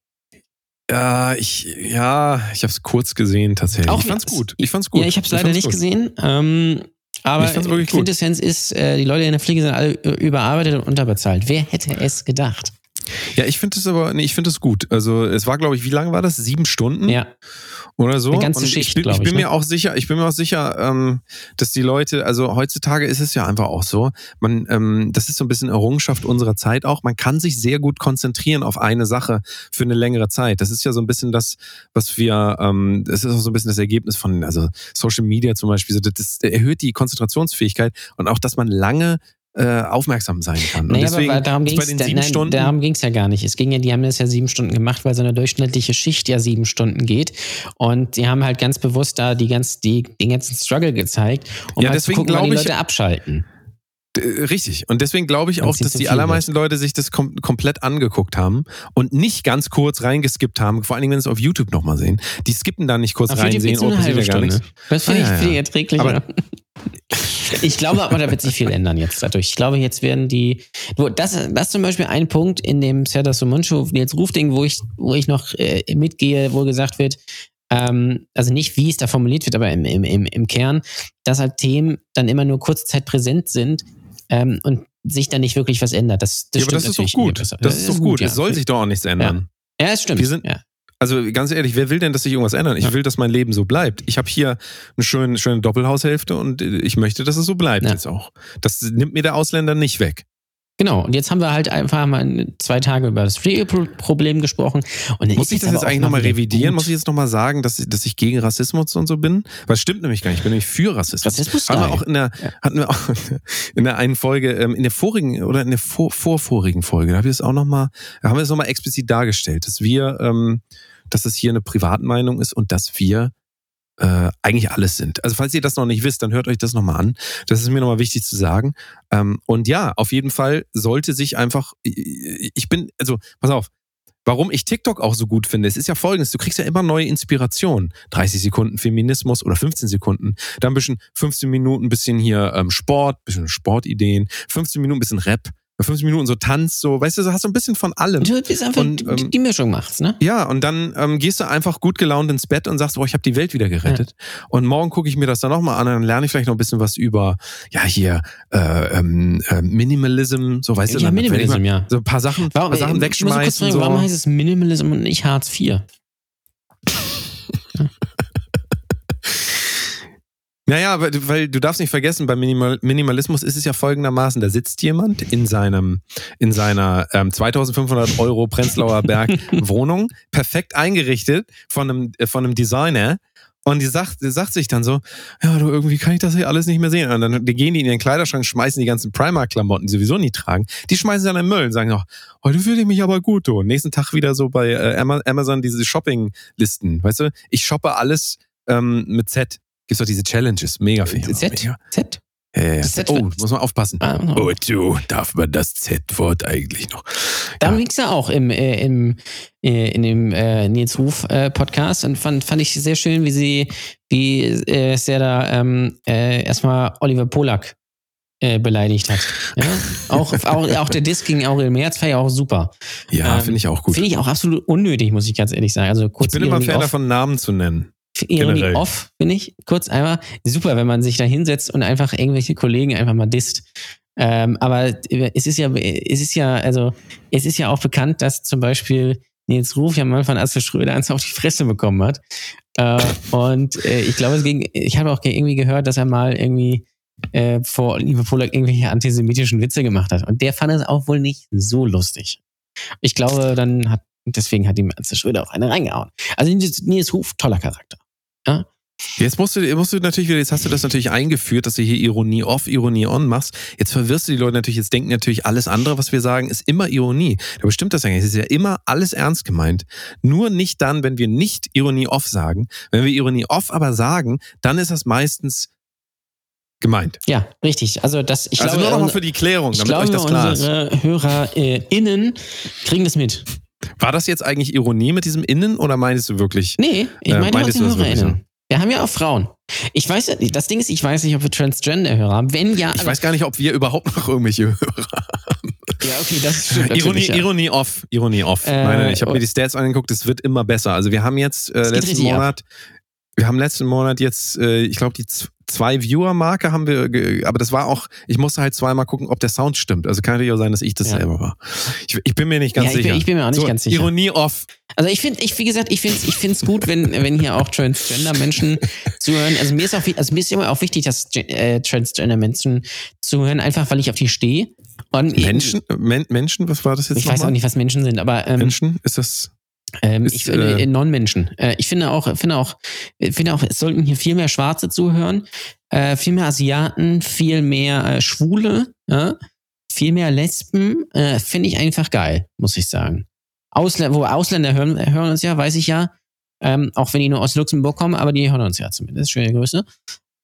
Ja, ich, ja, ich habe es kurz gesehen tatsächlich. Auch ich fand's gut. Ich fand's gut. Ja, ich habe es leider nicht gut. gesehen. Ähm, aber Ich gut. Quintessenz ist, äh, die Leute in der Pflege sind alle äh, überarbeitet und unterbezahlt. Wer hätte es gedacht? Ja, ich finde es aber, nee, ich finde es gut. Also es war, glaube ich, wie lange war das? Sieben Stunden Ja, oder so. Eine ganze Und ich Schicht, bin, glaub ich ich, bin ne? mir auch sicher, ich bin mir auch sicher, ähm, dass die Leute, also heutzutage ist es ja einfach auch so, man, ähm, das ist so ein bisschen Errungenschaft unserer Zeit auch. Man kann sich sehr gut konzentrieren auf eine Sache für eine längere Zeit. Das ist ja so ein bisschen das, was wir, ähm, das ist auch so ein bisschen das Ergebnis von, also Social Media zum Beispiel, so, das erhöht die Konzentrationsfähigkeit und auch, dass man lange äh, aufmerksam sein kann. Naja, deswegen aber darum ging es Stunden. darum ging's ja gar nicht. Es ging ja, die haben das ja sieben Stunden gemacht, weil so eine durchschnittliche Schicht ja sieben Stunden geht. Und die haben halt ganz bewusst da die ganz, die, den ganzen Struggle gezeigt, um Ja, halt zu deswegen gucken, wann die glaub ich- Leute abschalten. Äh, Richtig. Und deswegen glaube ich auch, dass die allermeisten Leute sich das kom komplett angeguckt haben und nicht ganz kurz reingeskippt haben, vor allen Dingen, wenn sie es auf YouTube nochmal sehen. Die skippen da nicht kurz reinsehen, geht's oh, passiert ja gar nichts. Das finde Ah, ich, ja, ja. erträglich. Aber- ich glaube aber, da wird sich viel ändern jetzt dadurch. Ich glaube, jetzt werden die. Das, das ist zum Beispiel ein Punkt in dem Serdar Sumuncu Nils Ruf-Ding, wo ich, wo ich noch äh, mitgehe, wo gesagt wird, ähm, also nicht wie es da formuliert wird, aber im, im, im, im Kern, dass halt Themen dann immer nur kurze Zeit präsent sind ähm, und sich dann nicht wirklich was ändert. Das, das ja, aber das ist doch gut. nicht. Das ist doch gut. ja. Es soll sich doch auch nichts ändern. Ja, es stimmt. Wir sind- ja. Also ganz ehrlich, wer will denn, dass sich irgendwas ändert? Ich Ja. will, dass mein Leben so bleibt. Ich habe hier eine schöne, schöne Doppelhaushälfte und äh, ich möchte, dass es so bleibt Ja. jetzt auch. Das nimmt mir der Ausländer nicht weg. Genau, und jetzt haben wir halt einfach mal zwei Tage über das Pflegeproblem gesprochen. Muss ich das jetzt eigentlich mal nochmal revidieren? Muss ich jetzt nochmal sagen, dass, dass ich gegen Rassismus und so bin? Weil es stimmt nämlich gar nicht. Ich bin nämlich für Rassismus. Rassismus Haben wir auch in der, Ja. hatten wir auch in der einen Folge, ähm, in der vorigen oder in der vor, vorvorigen Folge, da habe ich das auch nochmal, da haben wir das nochmal explizit dargestellt, dass wir, ähm, dass es hier eine Privatmeinung ist und dass wir äh, eigentlich alles sind. Also falls ihr das noch nicht wisst, dann hört euch das nochmal an. Das ist mir nochmal wichtig zu sagen. Ähm, und ja, auf jeden Fall sollte sich einfach, ich bin, also pass auf, Warum ich TikTok auch so gut finde, es ist ja folgendes, du kriegst ja immer neue Inspirationen. 30 Sekunden Feminismus oder 15 Sekunden, dann ein bisschen 15 Minuten ein bisschen hier ähm, Sport, bisschen Sportideen, 15 Minuten ein bisschen Rap, 50 Minuten so Tanz, so, weißt du, so hast du ein bisschen von allem. Du bist einfach, Und, die, ähm, die Mischung macht's, ne? Ja, und dann ähm, gehst du einfach gut gelaunt ins Bett und sagst, oh, ich habe die Welt wieder gerettet. Und morgen gucke ich mir das dann nochmal an und dann lerne ich vielleicht noch ein bisschen was über, ja, hier, äh, ähm, äh, Minimalism, so weißt du, Ja, ich Minimalism, mal ja. So ein paar Sachen, Warum, paar Sachen äh, muss ich kurz wegschmeißen. fragen, so. Warum heißt es Minimalism und nicht Hartz IV? Naja, weil, weil du darfst nicht vergessen, beim Minimal Minimalismus ist es ja folgendermaßen, da sitzt jemand in seinem, in seiner ähm, 2500 Euro Prenzlauer Berg Wohnung, perfekt eingerichtet von einem, äh, von einem Designer und die sagt, die sagt sich dann so, ja, du, irgendwie kann ich das hier alles nicht mehr sehen. Und dann die gehen die in ihren Kleiderschrank, schmeißen die ganzen Primark-Klamotten, die sowieso nie tragen, die schmeißen sie dann in den Müll und sagen, oh, heute fühle ich mich aber gut, du. Und nächsten Tag wieder so bei äh, Ama- Amazon diese Shopping-Listen, weißt du? Ich shoppe alles ähm, mit Z. Gibt's doch diese Challenges, mega ich. Z? Mega. Z? Das Z- Oh, muss man aufpassen. Ah, Oh, du, darf man das Z-Wort eigentlich noch? Darum ging's ja auch im, äh, im, äh, in dem äh, Nils Ruf äh, Podcast und fand, fand ich sehr schön, wie sie, wie äh, sehr da ähm, äh, erstmal Oliver Polak äh, beleidigt hat. Ja? auch, auch, auch der Diss gegen Aurel Merz fand ich auch super. Ja, Ähm, finde ich auch gut. Finde ich auch absolut unnötig, muss ich ganz ehrlich sagen. Also kurz Ich bin immer Fan davon, Namen zu nennen. Ironie generell. off, finde ich. Kurz einmal. Super, wenn man sich da hinsetzt und einfach irgendwelche Kollegen einfach mal disst. Ähm, aber es ist ja, es ist ja, also, es ist ja auch bekannt, dass zum Beispiel Nils Ruf ja mal von Astrid Schröder eins auf die Fresse bekommen hat. Äh, und äh, ich glaube, es ging, ich habe auch irgendwie gehört, dass er mal irgendwie äh, vor Oliver Polak irgendwelche antisemitischen Witze gemacht hat. Und der fand es auch wohl nicht so lustig. Ich glaube, dann hat, deswegen hat ihm Astrid Schröder auch eine reingehauen. Also Nils Ruf, toller Charakter. Jetzt musst du, musst du natürlich wieder, jetzt hast du das natürlich eingeführt, dass du hier Ironie off, Ironie on machst. Jetzt verwirrst du die Leute natürlich, jetzt denken natürlich alles andere, was wir sagen, ist immer Ironie. Da bestimmt das eigentlich. Es ist ja immer alles ernst gemeint. Nur nicht dann, wenn wir nicht Ironie off sagen. Wenn wir Ironie off aber sagen, dann ist das meistens gemeint. Ja, richtig. Also das, ich also glaube, nur nochmal für die Klärung, ich damit glaube, euch das klar ist. unsere Hörer äh, innen kriegen das mit. War das jetzt eigentlich Ironie mit diesem Innen oder meinst du wirklich? Nee, ich Äh, meine du das wirklich HörerInnen. Wir haben ja auch Frauen. Ich weiß ja das Ding ist, ich weiß nicht, ob wir Transgender-Hörer haben. Wenn ja, Ich weiß gar nicht, ob wir überhaupt noch irgendwelche Hörer ja, okay, das stimmt Ironie, ja. Ironie off, Ironie off. Äh, nein, nein, ich habe mir die Stats angeguckt, es wird immer besser. Also wir haben jetzt äh, letzten richtig ab. Monat, wir haben letzten Monat jetzt, äh, ich glaube die zwei Viewer-Marke haben wir, aber das war auch, ich musste halt zweimal gucken, ob der Sound stimmt. Also kann natürlich auch sein, dass ich das Ja. selber war. Ich, ich bin mir nicht ganz Ja, ich bin- sicher. ich bin mir auch nicht so, ganz sicher. Ironie off. Also ich finde, ich, wie gesagt, ich finde es ich find's gut, wenn, wenn hier auch Transgender-Menschen zuhören. Also mir ist auch, also mir ist immer auch wichtig, dass äh, Transgender-Menschen zuhören, einfach weil ich auf die stehe. Und Menschen, Men Menschen, was war das jetzt Ich weiß auch nochmal? nicht, was Menschen sind, aber ähm, Menschen, ist das? Ähm, Ist, ich finde äh, Non-Menschen. Äh, ich finde auch, finde auch, finde auch, es sollten hier viel mehr Schwarze zuhören, äh, viel mehr Asiaten, viel mehr äh, Schwule, ja? viel mehr Lesben. Äh, finde ich einfach geil, muss ich sagen. Ausländer, wo Ausländer hören, hören uns ja, weiß ich ja. Ähm, auch wenn die nur aus Luxemburg kommen, aber die hören uns ja zumindest. Schöne Grüße.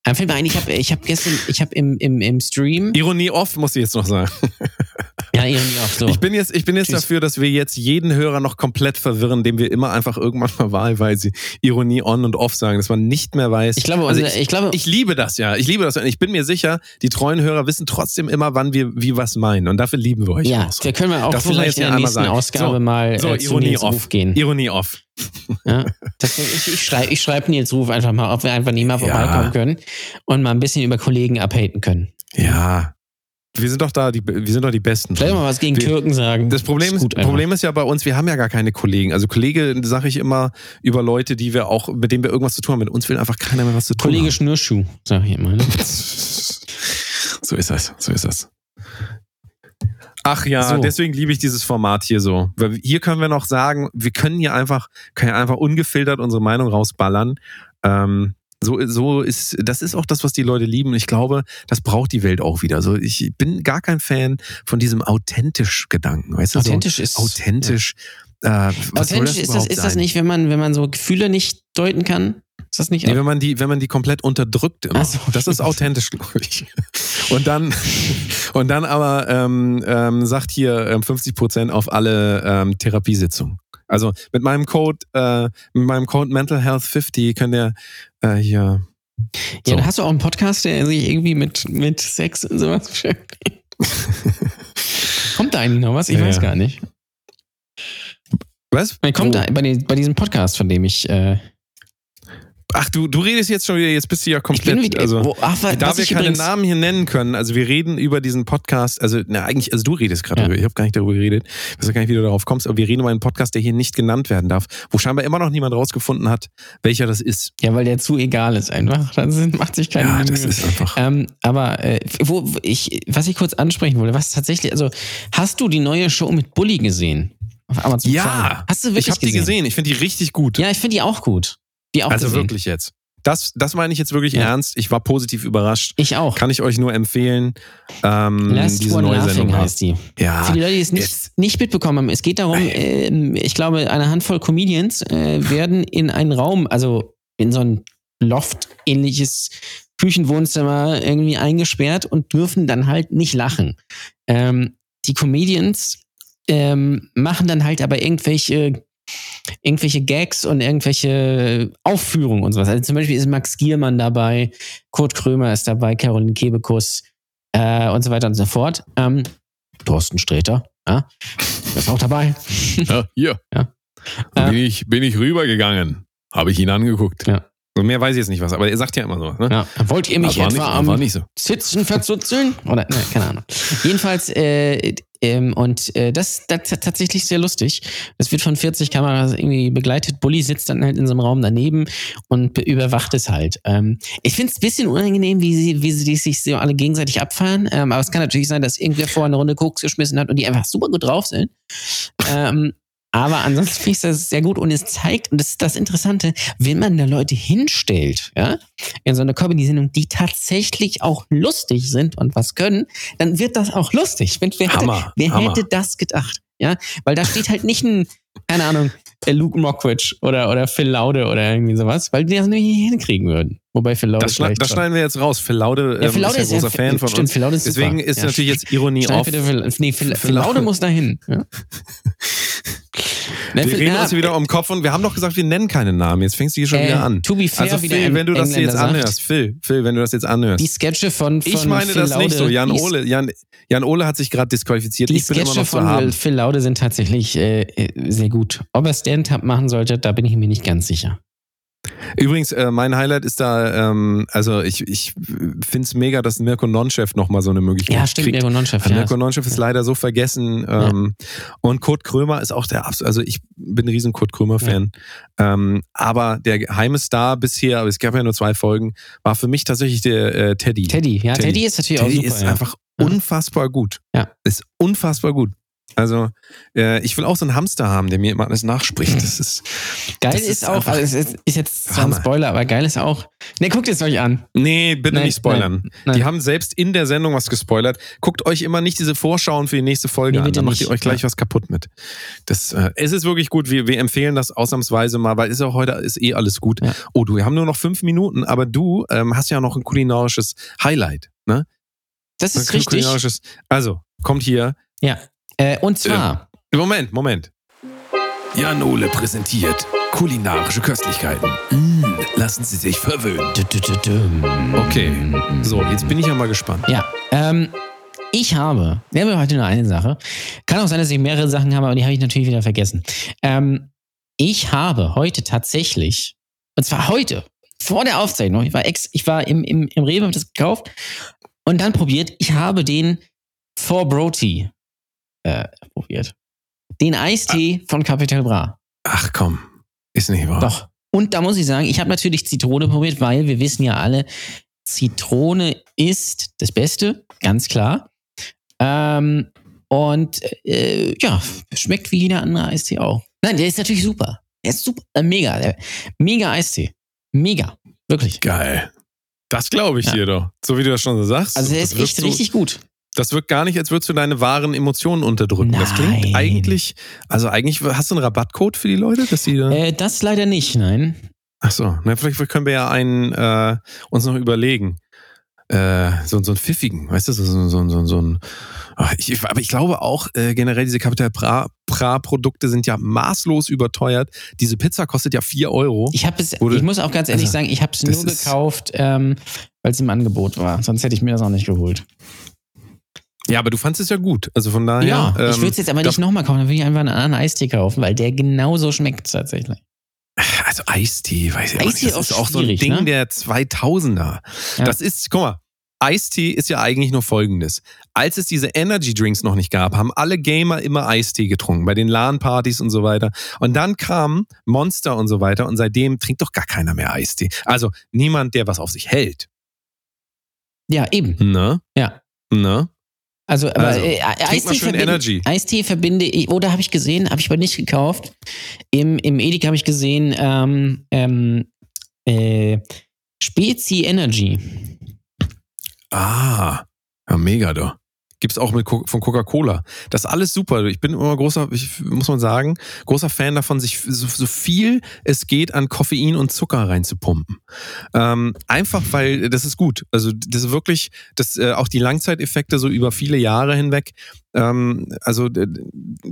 Ähm, fällt mir ein, ich habe ich hab gestern, ich habe im, im, im Stream, Ironie off, muss ich jetzt noch sagen. ja, irgendwie auch so. Ich bin jetzt, ich bin jetzt Tschüss. dafür, dass wir jetzt jeden Hörer noch komplett verwirren, dem wir immer einfach irgendwann mal wahlweise Ironie on und off sagen, dass man nicht mehr weiß. ich glaube, also ich, ich, glaube, ich liebe das ja. Ich liebe das. Und ich bin mir sicher, die treuen Hörer wissen trotzdem immer, wann wir wie was meinen. Und dafür lieben wir euch. ja, auch so. da können wir auch Das vielleicht jetzt in der nächsten. Ausgabe So, mal so, äh, Ironie off. Gehen. Ironie off. Ja, das, ich ich schreibe ich schreib Nils Ruf einfach mal, ob wir einfach nicht mal vorbeikommen können und mal ein bisschen über Kollegen abhaten können. Ja. Wir sind doch da, die, wir sind doch die Besten. Vielleicht mal was gegen Wir- Türken sagen. Das Problem ist, einfach. Problem ist ja bei uns, wir haben ja gar keine Kollegen. Also Kollege sage ich immer über Leute, die wir auch, mit denen wir irgendwas zu tun haben. Mit uns will einfach keiner mehr was zu tun Kollege haben. Schnürschuh, sag ich immer. Ne? So ist das, so ist das. Ach ja, So. deswegen liebe ich dieses Format hier so. Weil hier können wir noch sagen, wir können hier einfach, können hier einfach ungefiltert unsere Meinung rausballern. Ähm, so, so ist, das ist auch das, was die Leute lieben. Und ich glaube, das braucht die Welt auch wieder. So, ich bin gar kein Fan von diesem authentisch Gedanken. Weißt du, Authentisch so, ist- authentisch. Äh, was Authentisch ist das, ist das nicht, wenn man, wenn man so Gefühle nicht deuten kann? Ist das nicht? Nee, wenn man die, wenn man die komplett unterdrückt immer. So, das ist authentisch, glaube ich. Und dann, und dann aber ähm, ähm, sagt hier ähm, 50 Prozent auf alle ähm, Therapiesitzungen. Also mit meinem Code, äh, mit meinem Code Mental Health 50 könnt ihr äh, hier. ja, so. da hast du auch einen Podcast, der sich irgendwie mit, mit Sex und sowas beschäftigt. da eigentlich noch was? Ich Ja, weiß ja. gar nicht. Was? Kommt Wo? da bei, den, bei diesem Podcast, von dem ich. Äh, Ach, du, du redest jetzt schon wieder, jetzt bist du ja komplett. wieder. also, wo, ach, wa- da was wir keine Namen hier nennen können, also wir reden über diesen Podcast, also na, eigentlich, also du redest gerade Ja. darüber, ich habe gar nicht darüber geredet, ich weiß gar nicht, wie du darauf kommst, aber wir reden über einen Podcast, der hier nicht genannt werden darf, wo scheinbar immer noch niemand rausgefunden hat, welcher das ist. Ja, weil der zu egal ist einfach. Dann macht sich keine Ja, Mühe. das ist einfach. Ähm, aber äh, wo, wo ich, was ich kurz ansprechen wollte, was tatsächlich, also hast du die neue Show mit Bully gesehen? Auf Amazon Prime? Ja, hast du wirklich ich habe die gesehen, ich finde die richtig gut. Ja, ich finde die auch gut. Die auch also gesehen. wirklich jetzt. Das, das meine ich jetzt wirklich Ja. ernst. Ich war positiv überrascht. Ich auch. Kann ich euch nur empfehlen. Ähm, Last diese One neue Laughing Sendung. heißt die. Ja. Für die Leute, die es nicht, jetzt- nicht mitbekommen haben, es geht darum, ähm, ich glaube, eine Handvoll Comedians äh, werden in einen Raum, also in so ein Loft-ähnliches Küchenwohnzimmer irgendwie eingesperrt und dürfen dann halt nicht lachen. Ähm, die Comedians ähm, machen dann halt aber irgendwelche irgendwelche Gags und irgendwelche Aufführungen und sowas. Also zum Beispiel ist Max Giermann dabei, Kurt Krömer ist dabei, Caroline Kebekus äh, und so weiter und so fort. Ähm, Thorsten Sträter, ja, ist auch dabei. Ja, hier. Ja. Bin, Äh, ich, bin ich rübergegangen. Habe ich ihn angeguckt. Ja. Und mehr weiß ich jetzt nicht was, aber er sagt ja immer so. Ne? Ja. Wollt ihr mich etwa am nicht so. Sitzen verzuzeln? Oder, ne, keine Ahnung. Jedenfalls, äh, ähm, und äh, das, das ist tatsächlich sehr lustig. Das wird von 40 Kameras irgendwie begleitet. Bully sitzt dann halt in so einem Raum daneben und be- überwacht es halt. Ähm, ich finde es ein bisschen unangenehm, wie sie, wie sie sich so alle gegenseitig abfahren. Ähm, aber es kann natürlich sein, dass irgendwer vorher eine Runde Koks geschmissen hat und die einfach super gut drauf sind. Ähm, aber ansonsten finde ich das sehr gut und es zeigt, und das ist das Interessante, wenn man da Leute hinstellt, ja, in so eine Comedy-Sendung, die tatsächlich auch lustig sind und was können, dann wird das auch lustig. Wer, wer, hätte, Hammer, wer Hammer. hätte das gedacht? Ja, weil da steht halt nicht ein, keine Ahnung, äh, Luke Mockridge oder, oder Phil Laude oder irgendwie sowas, weil die das nicht hinkriegen würden. Wobei Phil Laude Das, schneid, das schneiden wir jetzt raus. Phil Laude, Ja, ähm, Phil Laude ist ja großer Fan von stimmt, uns. Phil Laude ist Deswegen super. ist Ja, natürlich jetzt Ironie auf. bitte Phil, nee, Phil, Phil Phil Laude Laude. muss dahin. Ja. Wir reden ja, uns hier wieder um den Kopf und wir haben doch gesagt, wir nennen keine Namen. Jetzt fängst du hier schon äh, wieder an. To be fair, Also Phil, wenn du das Engländer jetzt anhörst, Phil, Phil, wenn du das jetzt anhörst. Die Sketche von, von ich meine Phil das nicht Laude, so. Jan Ole, Jan, Jan Ole hat sich gerade disqualifiziert. Die ich bin immer Sketche noch von haben. Phil Laude sind tatsächlich äh, äh, sehr gut. Ob er Stand-Up machen sollte, da bin ich mir nicht ganz sicher. Übrigens, äh, mein Highlight ist da, ähm, also ich, ich finde es mega, dass Mirko Nonchef nochmal so eine Möglichkeit Ja, stimmt, kriegt. Mirko Nonchef. Ja, Ja. Mirko Nonchef ist leider so vergessen. Ähm, Und Kurt Krömer ist auch der, abs- also ich bin ein riesen Kurt Krömer-Fan. Ähm, aber der geheime Star bisher, aber es gab ja nur zwei Folgen, war für mich tatsächlich der äh, Teddy. Teddy, ja, Teddy, Teddy. ist natürlich Teddy auch super. ist ja. einfach Ja. unfassbar gut. Ja. Ist unfassbar gut. Also, äh, ich will auch so einen Hamster haben, der mir immer alles nachspricht. Das ist. geil das ist, ist auch, also es ist, ist jetzt zwar ein. Spoiler, aber geil ist auch. Ne, guckt es euch an. Nee, bitte Nein, nicht spoilern. nein, nein. Die haben selbst in der Sendung was gespoilert. Guckt euch immer nicht diese Vorschauen für die nächste Folge Nee, an. Da macht ihr euch gleich was kaputt mit. Das, äh, es ist wirklich gut. Wir, wir empfehlen das ausnahmsweise mal, weil ist auch heute ist eh alles gut. Ja. Oh, du, wir haben nur noch fünf Minuten, aber du ähm, hast ja noch ein kulinarisches Highlight. Ne? Das ist Ein richtig. Also, kommt hier. Ja. Äh, und zwar, Moment, Moment. Jan Ole präsentiert kulinarische Köstlichkeiten. Mm, lassen Sie sich verwöhnen. Okay. So, jetzt bin ich ja mal gespannt. Ja, ähm, ich habe, wir haben heute nur eine Sache. Kann auch sein, dass ich mehrere Sachen habe, aber die habe ich natürlich wieder vergessen. Ähm, ich habe heute tatsächlich, und zwar heute, vor der Aufzeichnung, ich war, ex, ich war im, im, im Rewe, habe das gekauft und dann probiert, ich habe den For Broti äh, probiert. Den Eistee von Capital Bra. Ach komm, ist nicht wahr. Doch. Und da muss ich sagen, ich habe natürlich Zitrone probiert, weil wir wissen ja alle, Zitrone ist das Beste, ganz klar. Ähm, und äh, ja, schmeckt wie jeder andere Eistee auch. Nein, der ist natürlich super. Der ist super, äh, mega. Der, mega Eistee. Mega. Wirklich. Geil. Das glaube ich Ja. dir doch. So wie du das schon so sagst. Also der ist echt so, richtig gut. Das wirkt gar nicht, als würdest du deine wahren Emotionen unterdrücken. Das klingt Nein. eigentlich, also eigentlich, hast du einen Rabattcode für die Leute, dass die da, Äh, das leider nicht, nein. ach so, na, vielleicht können wir ja einen, äh, uns noch überlegen. Äh, so, so einen pfiffigen, weißt du, so, so, so, so, so ein, ich, aber ich glaube auch, äh, generell diese Capital Bra, Bra Produkte sind ja maßlos überteuert. Diese Pizza kostet ja 4 Euro. Ich habe es, Wurde- ich muss auch ganz ehrlich also, sagen, ich habe es nur gekauft, ähm, weil es im Angebot war. Sonst hätte ich mir das auch nicht geholt. Ja, aber du fandest es ja gut. Also von daher. Ja, ich ähm, würde es jetzt aber nicht nochmal kaufen, dann würde ich einfach einen anderen Eistee kaufen, weil der genauso schmeckt tatsächlich. Also Eistee, weiß ich Eistee nicht. Das ist ist auch so ein Ding ne? der 2000er. Ja. Das ist, guck mal, Eistee ist ja eigentlich nur folgendes. Als es diese Energy Drinks noch nicht gab, haben alle Gamer immer Eistee getrunken, bei den LAN-Partys und so weiter. Und dann kam Monster und so weiter und seitdem trinkt doch gar keiner mehr Eistee. Also niemand, der was auf sich hält. Ja, eben. Ne? Ja. Ne? Also, aber Also, äh, Eistee, verbinde. Eistee verbinde ich, oder habe ich gesehen, habe ich aber nicht gekauft. Im, im Edeka habe ich gesehen, ähm, ähm, äh, Spezi Energy. Ah, ja, mega doch. Gibt's auch mit von Coca-Cola. Das ist alles super. Ich bin immer großer, ich, muss man sagen, großer Fan davon, sich so, so viel es geht an Koffein und Zucker reinzupumpen. Ähm, einfach, weil das ist gut. Also das ist wirklich, das äh, auch die Langzeiteffekte so über viele Jahre hinweg. Ähm, also d-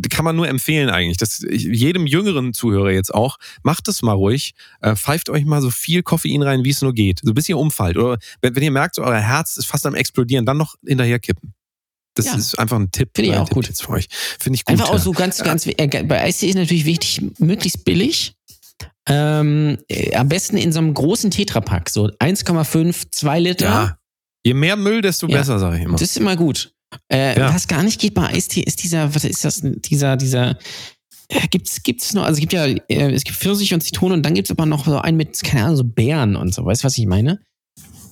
kann man nur empfehlen eigentlich. Das, ich, jedem jüngeren Zuhörer jetzt auch, macht es mal ruhig. Äh, pfeift euch mal so viel Koffein rein, wie es nur geht. So bis ihr umfallt. Oder wenn, wenn ihr merkt, so, euer Herz ist fast am explodieren, dann noch hinterher kippen. Das Ja. ist einfach ein Tipp. Finde ich ein auch Tipp gut. Jetzt für euch. Finde ich gut. Einfach auch so ganz, ganz, äh, bei Eistee ist natürlich wichtig, möglichst billig. Ähm, äh, am besten in so einem großen Tetrapack, so 1,5, 2 Liter. ja. Je mehr Müll, desto Ja. besser, sage ich immer. Das ist immer gut. Äh, Ja. Was gar nicht geht bei Eistee, ist dieser, was ist das, dieser, dieser, äh, gibt's, gibt's noch, also es gibt ja, äh, es gibt Pfirsich und Zitrone und dann gibt's aber noch so einen mit, keine Ahnung, so Beeren und so, weißt du, was ich meine?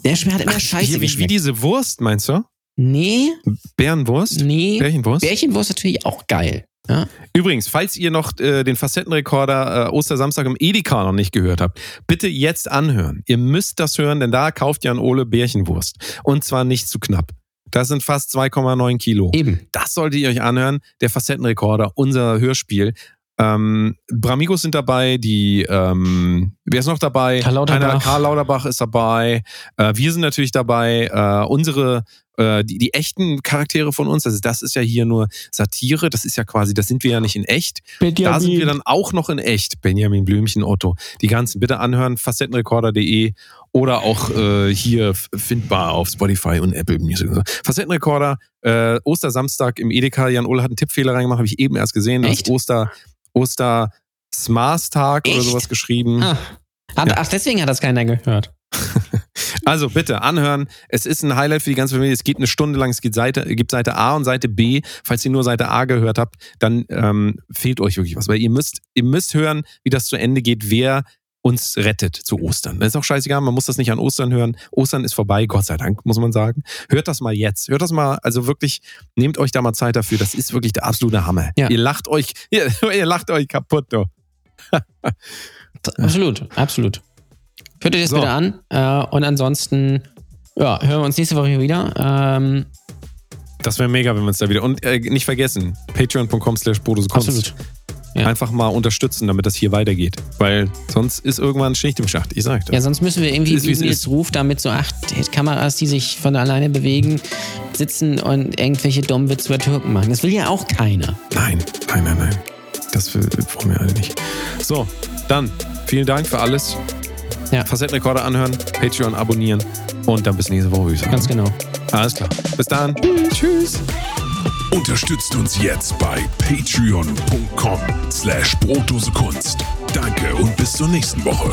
Der schmeckt hat immer Ach, scheiße wie, wie diese Wurst, meinst du? Nee, Bärenwurst? nee. Bärchenwurst? Bärchenwurst natürlich auch geil. Ja? Übrigens, falls ihr noch äh, den Facettenrekorder äh, Ostersamstag im Edeka noch nicht gehört habt, bitte jetzt anhören. Ihr müsst das hören, denn da kauft Jan Ole Bärchenwurst. Und zwar nicht zu knapp. Das sind fast 2,9 Kilo. Eben. Das solltet ihr euch anhören. Der Facettenrekorder, unser Hörspiel. Ähm, Bramigos sind dabei, die, ähm, wer ist noch dabei? Karl Lauterbach. Einer, Karl Lauterbach ist dabei. Äh, wir sind natürlich dabei. Äh, unsere, äh, die, die echten Charaktere von uns, also das ist ja hier nur Satire, das ist ja quasi, das sind wir ja nicht in echt. Da sind wir dann auch noch in echt. Benjamin Blümchen, Otto. Die ganzen bitte anhören, facettenrekorder.de oder auch äh, hier findbar auf Spotify und Apple Music. Facettenrekorder, äh, Ostersamstag im Edeka. Jan Ole hat einen Tippfehler reingemacht, habe ich eben erst gesehen. Das Echt? Oster, Oster Smarstag oder sowas geschrieben. Ah. Hat, Ja. Ach, deswegen hat das keiner gehört. Also bitte anhören. Es ist ein Highlight für die ganze Familie. Es geht eine Stunde lang. Es gibt Seite, gibt Seite A und Seite B. Falls ihr nur Seite A gehört habt, dann ähm, fehlt euch wirklich was. Weil ihr müsst, ihr müsst hören, wie das zu Ende geht, wer uns rettet zu Ostern. Das ist auch scheißegal, man muss das nicht an Ostern hören. Ostern ist vorbei, Gott sei Dank, muss man sagen. Hört das mal jetzt. Hört das mal, also wirklich, nehmt euch da mal Zeit dafür. Das ist wirklich der absolute Hammer. Ja. Ihr lacht euch, ihr, ihr lacht euch kaputt, du. Absolut, absolut. Hört euch das So. bitte an. Äh, und ansonsten, ja, hören wir uns nächste Woche wieder. Ähm, Das wäre mega, wenn wir uns da wieder. Und äh, nicht vergessen, patreon.com slash absolut. Ja. einfach mal unterstützen, damit das hier weitergeht. Weil sonst ist irgendwann Schicht im Schacht. Ich sag das. Ja, sonst müssen wir irgendwie, Ist, Nils ruft, damit so acht Kameras, die sich von alleine bewegen, sitzen und irgendwelche dummen Witze über Türken machen. Das will ja auch keiner. Nein, nein, nein, nein. Das wollen wir alle nicht. So, dann vielen Dank für alles. Ja. Facettenrekorder anhören, Patreon abonnieren und dann bis nächste Woche. Ganz genau. Alles klar. Bis dann. Tschüss. Unterstützt uns jetzt bei patreon.com slash Brotdose Kunst. Danke und bis zur nächsten Woche.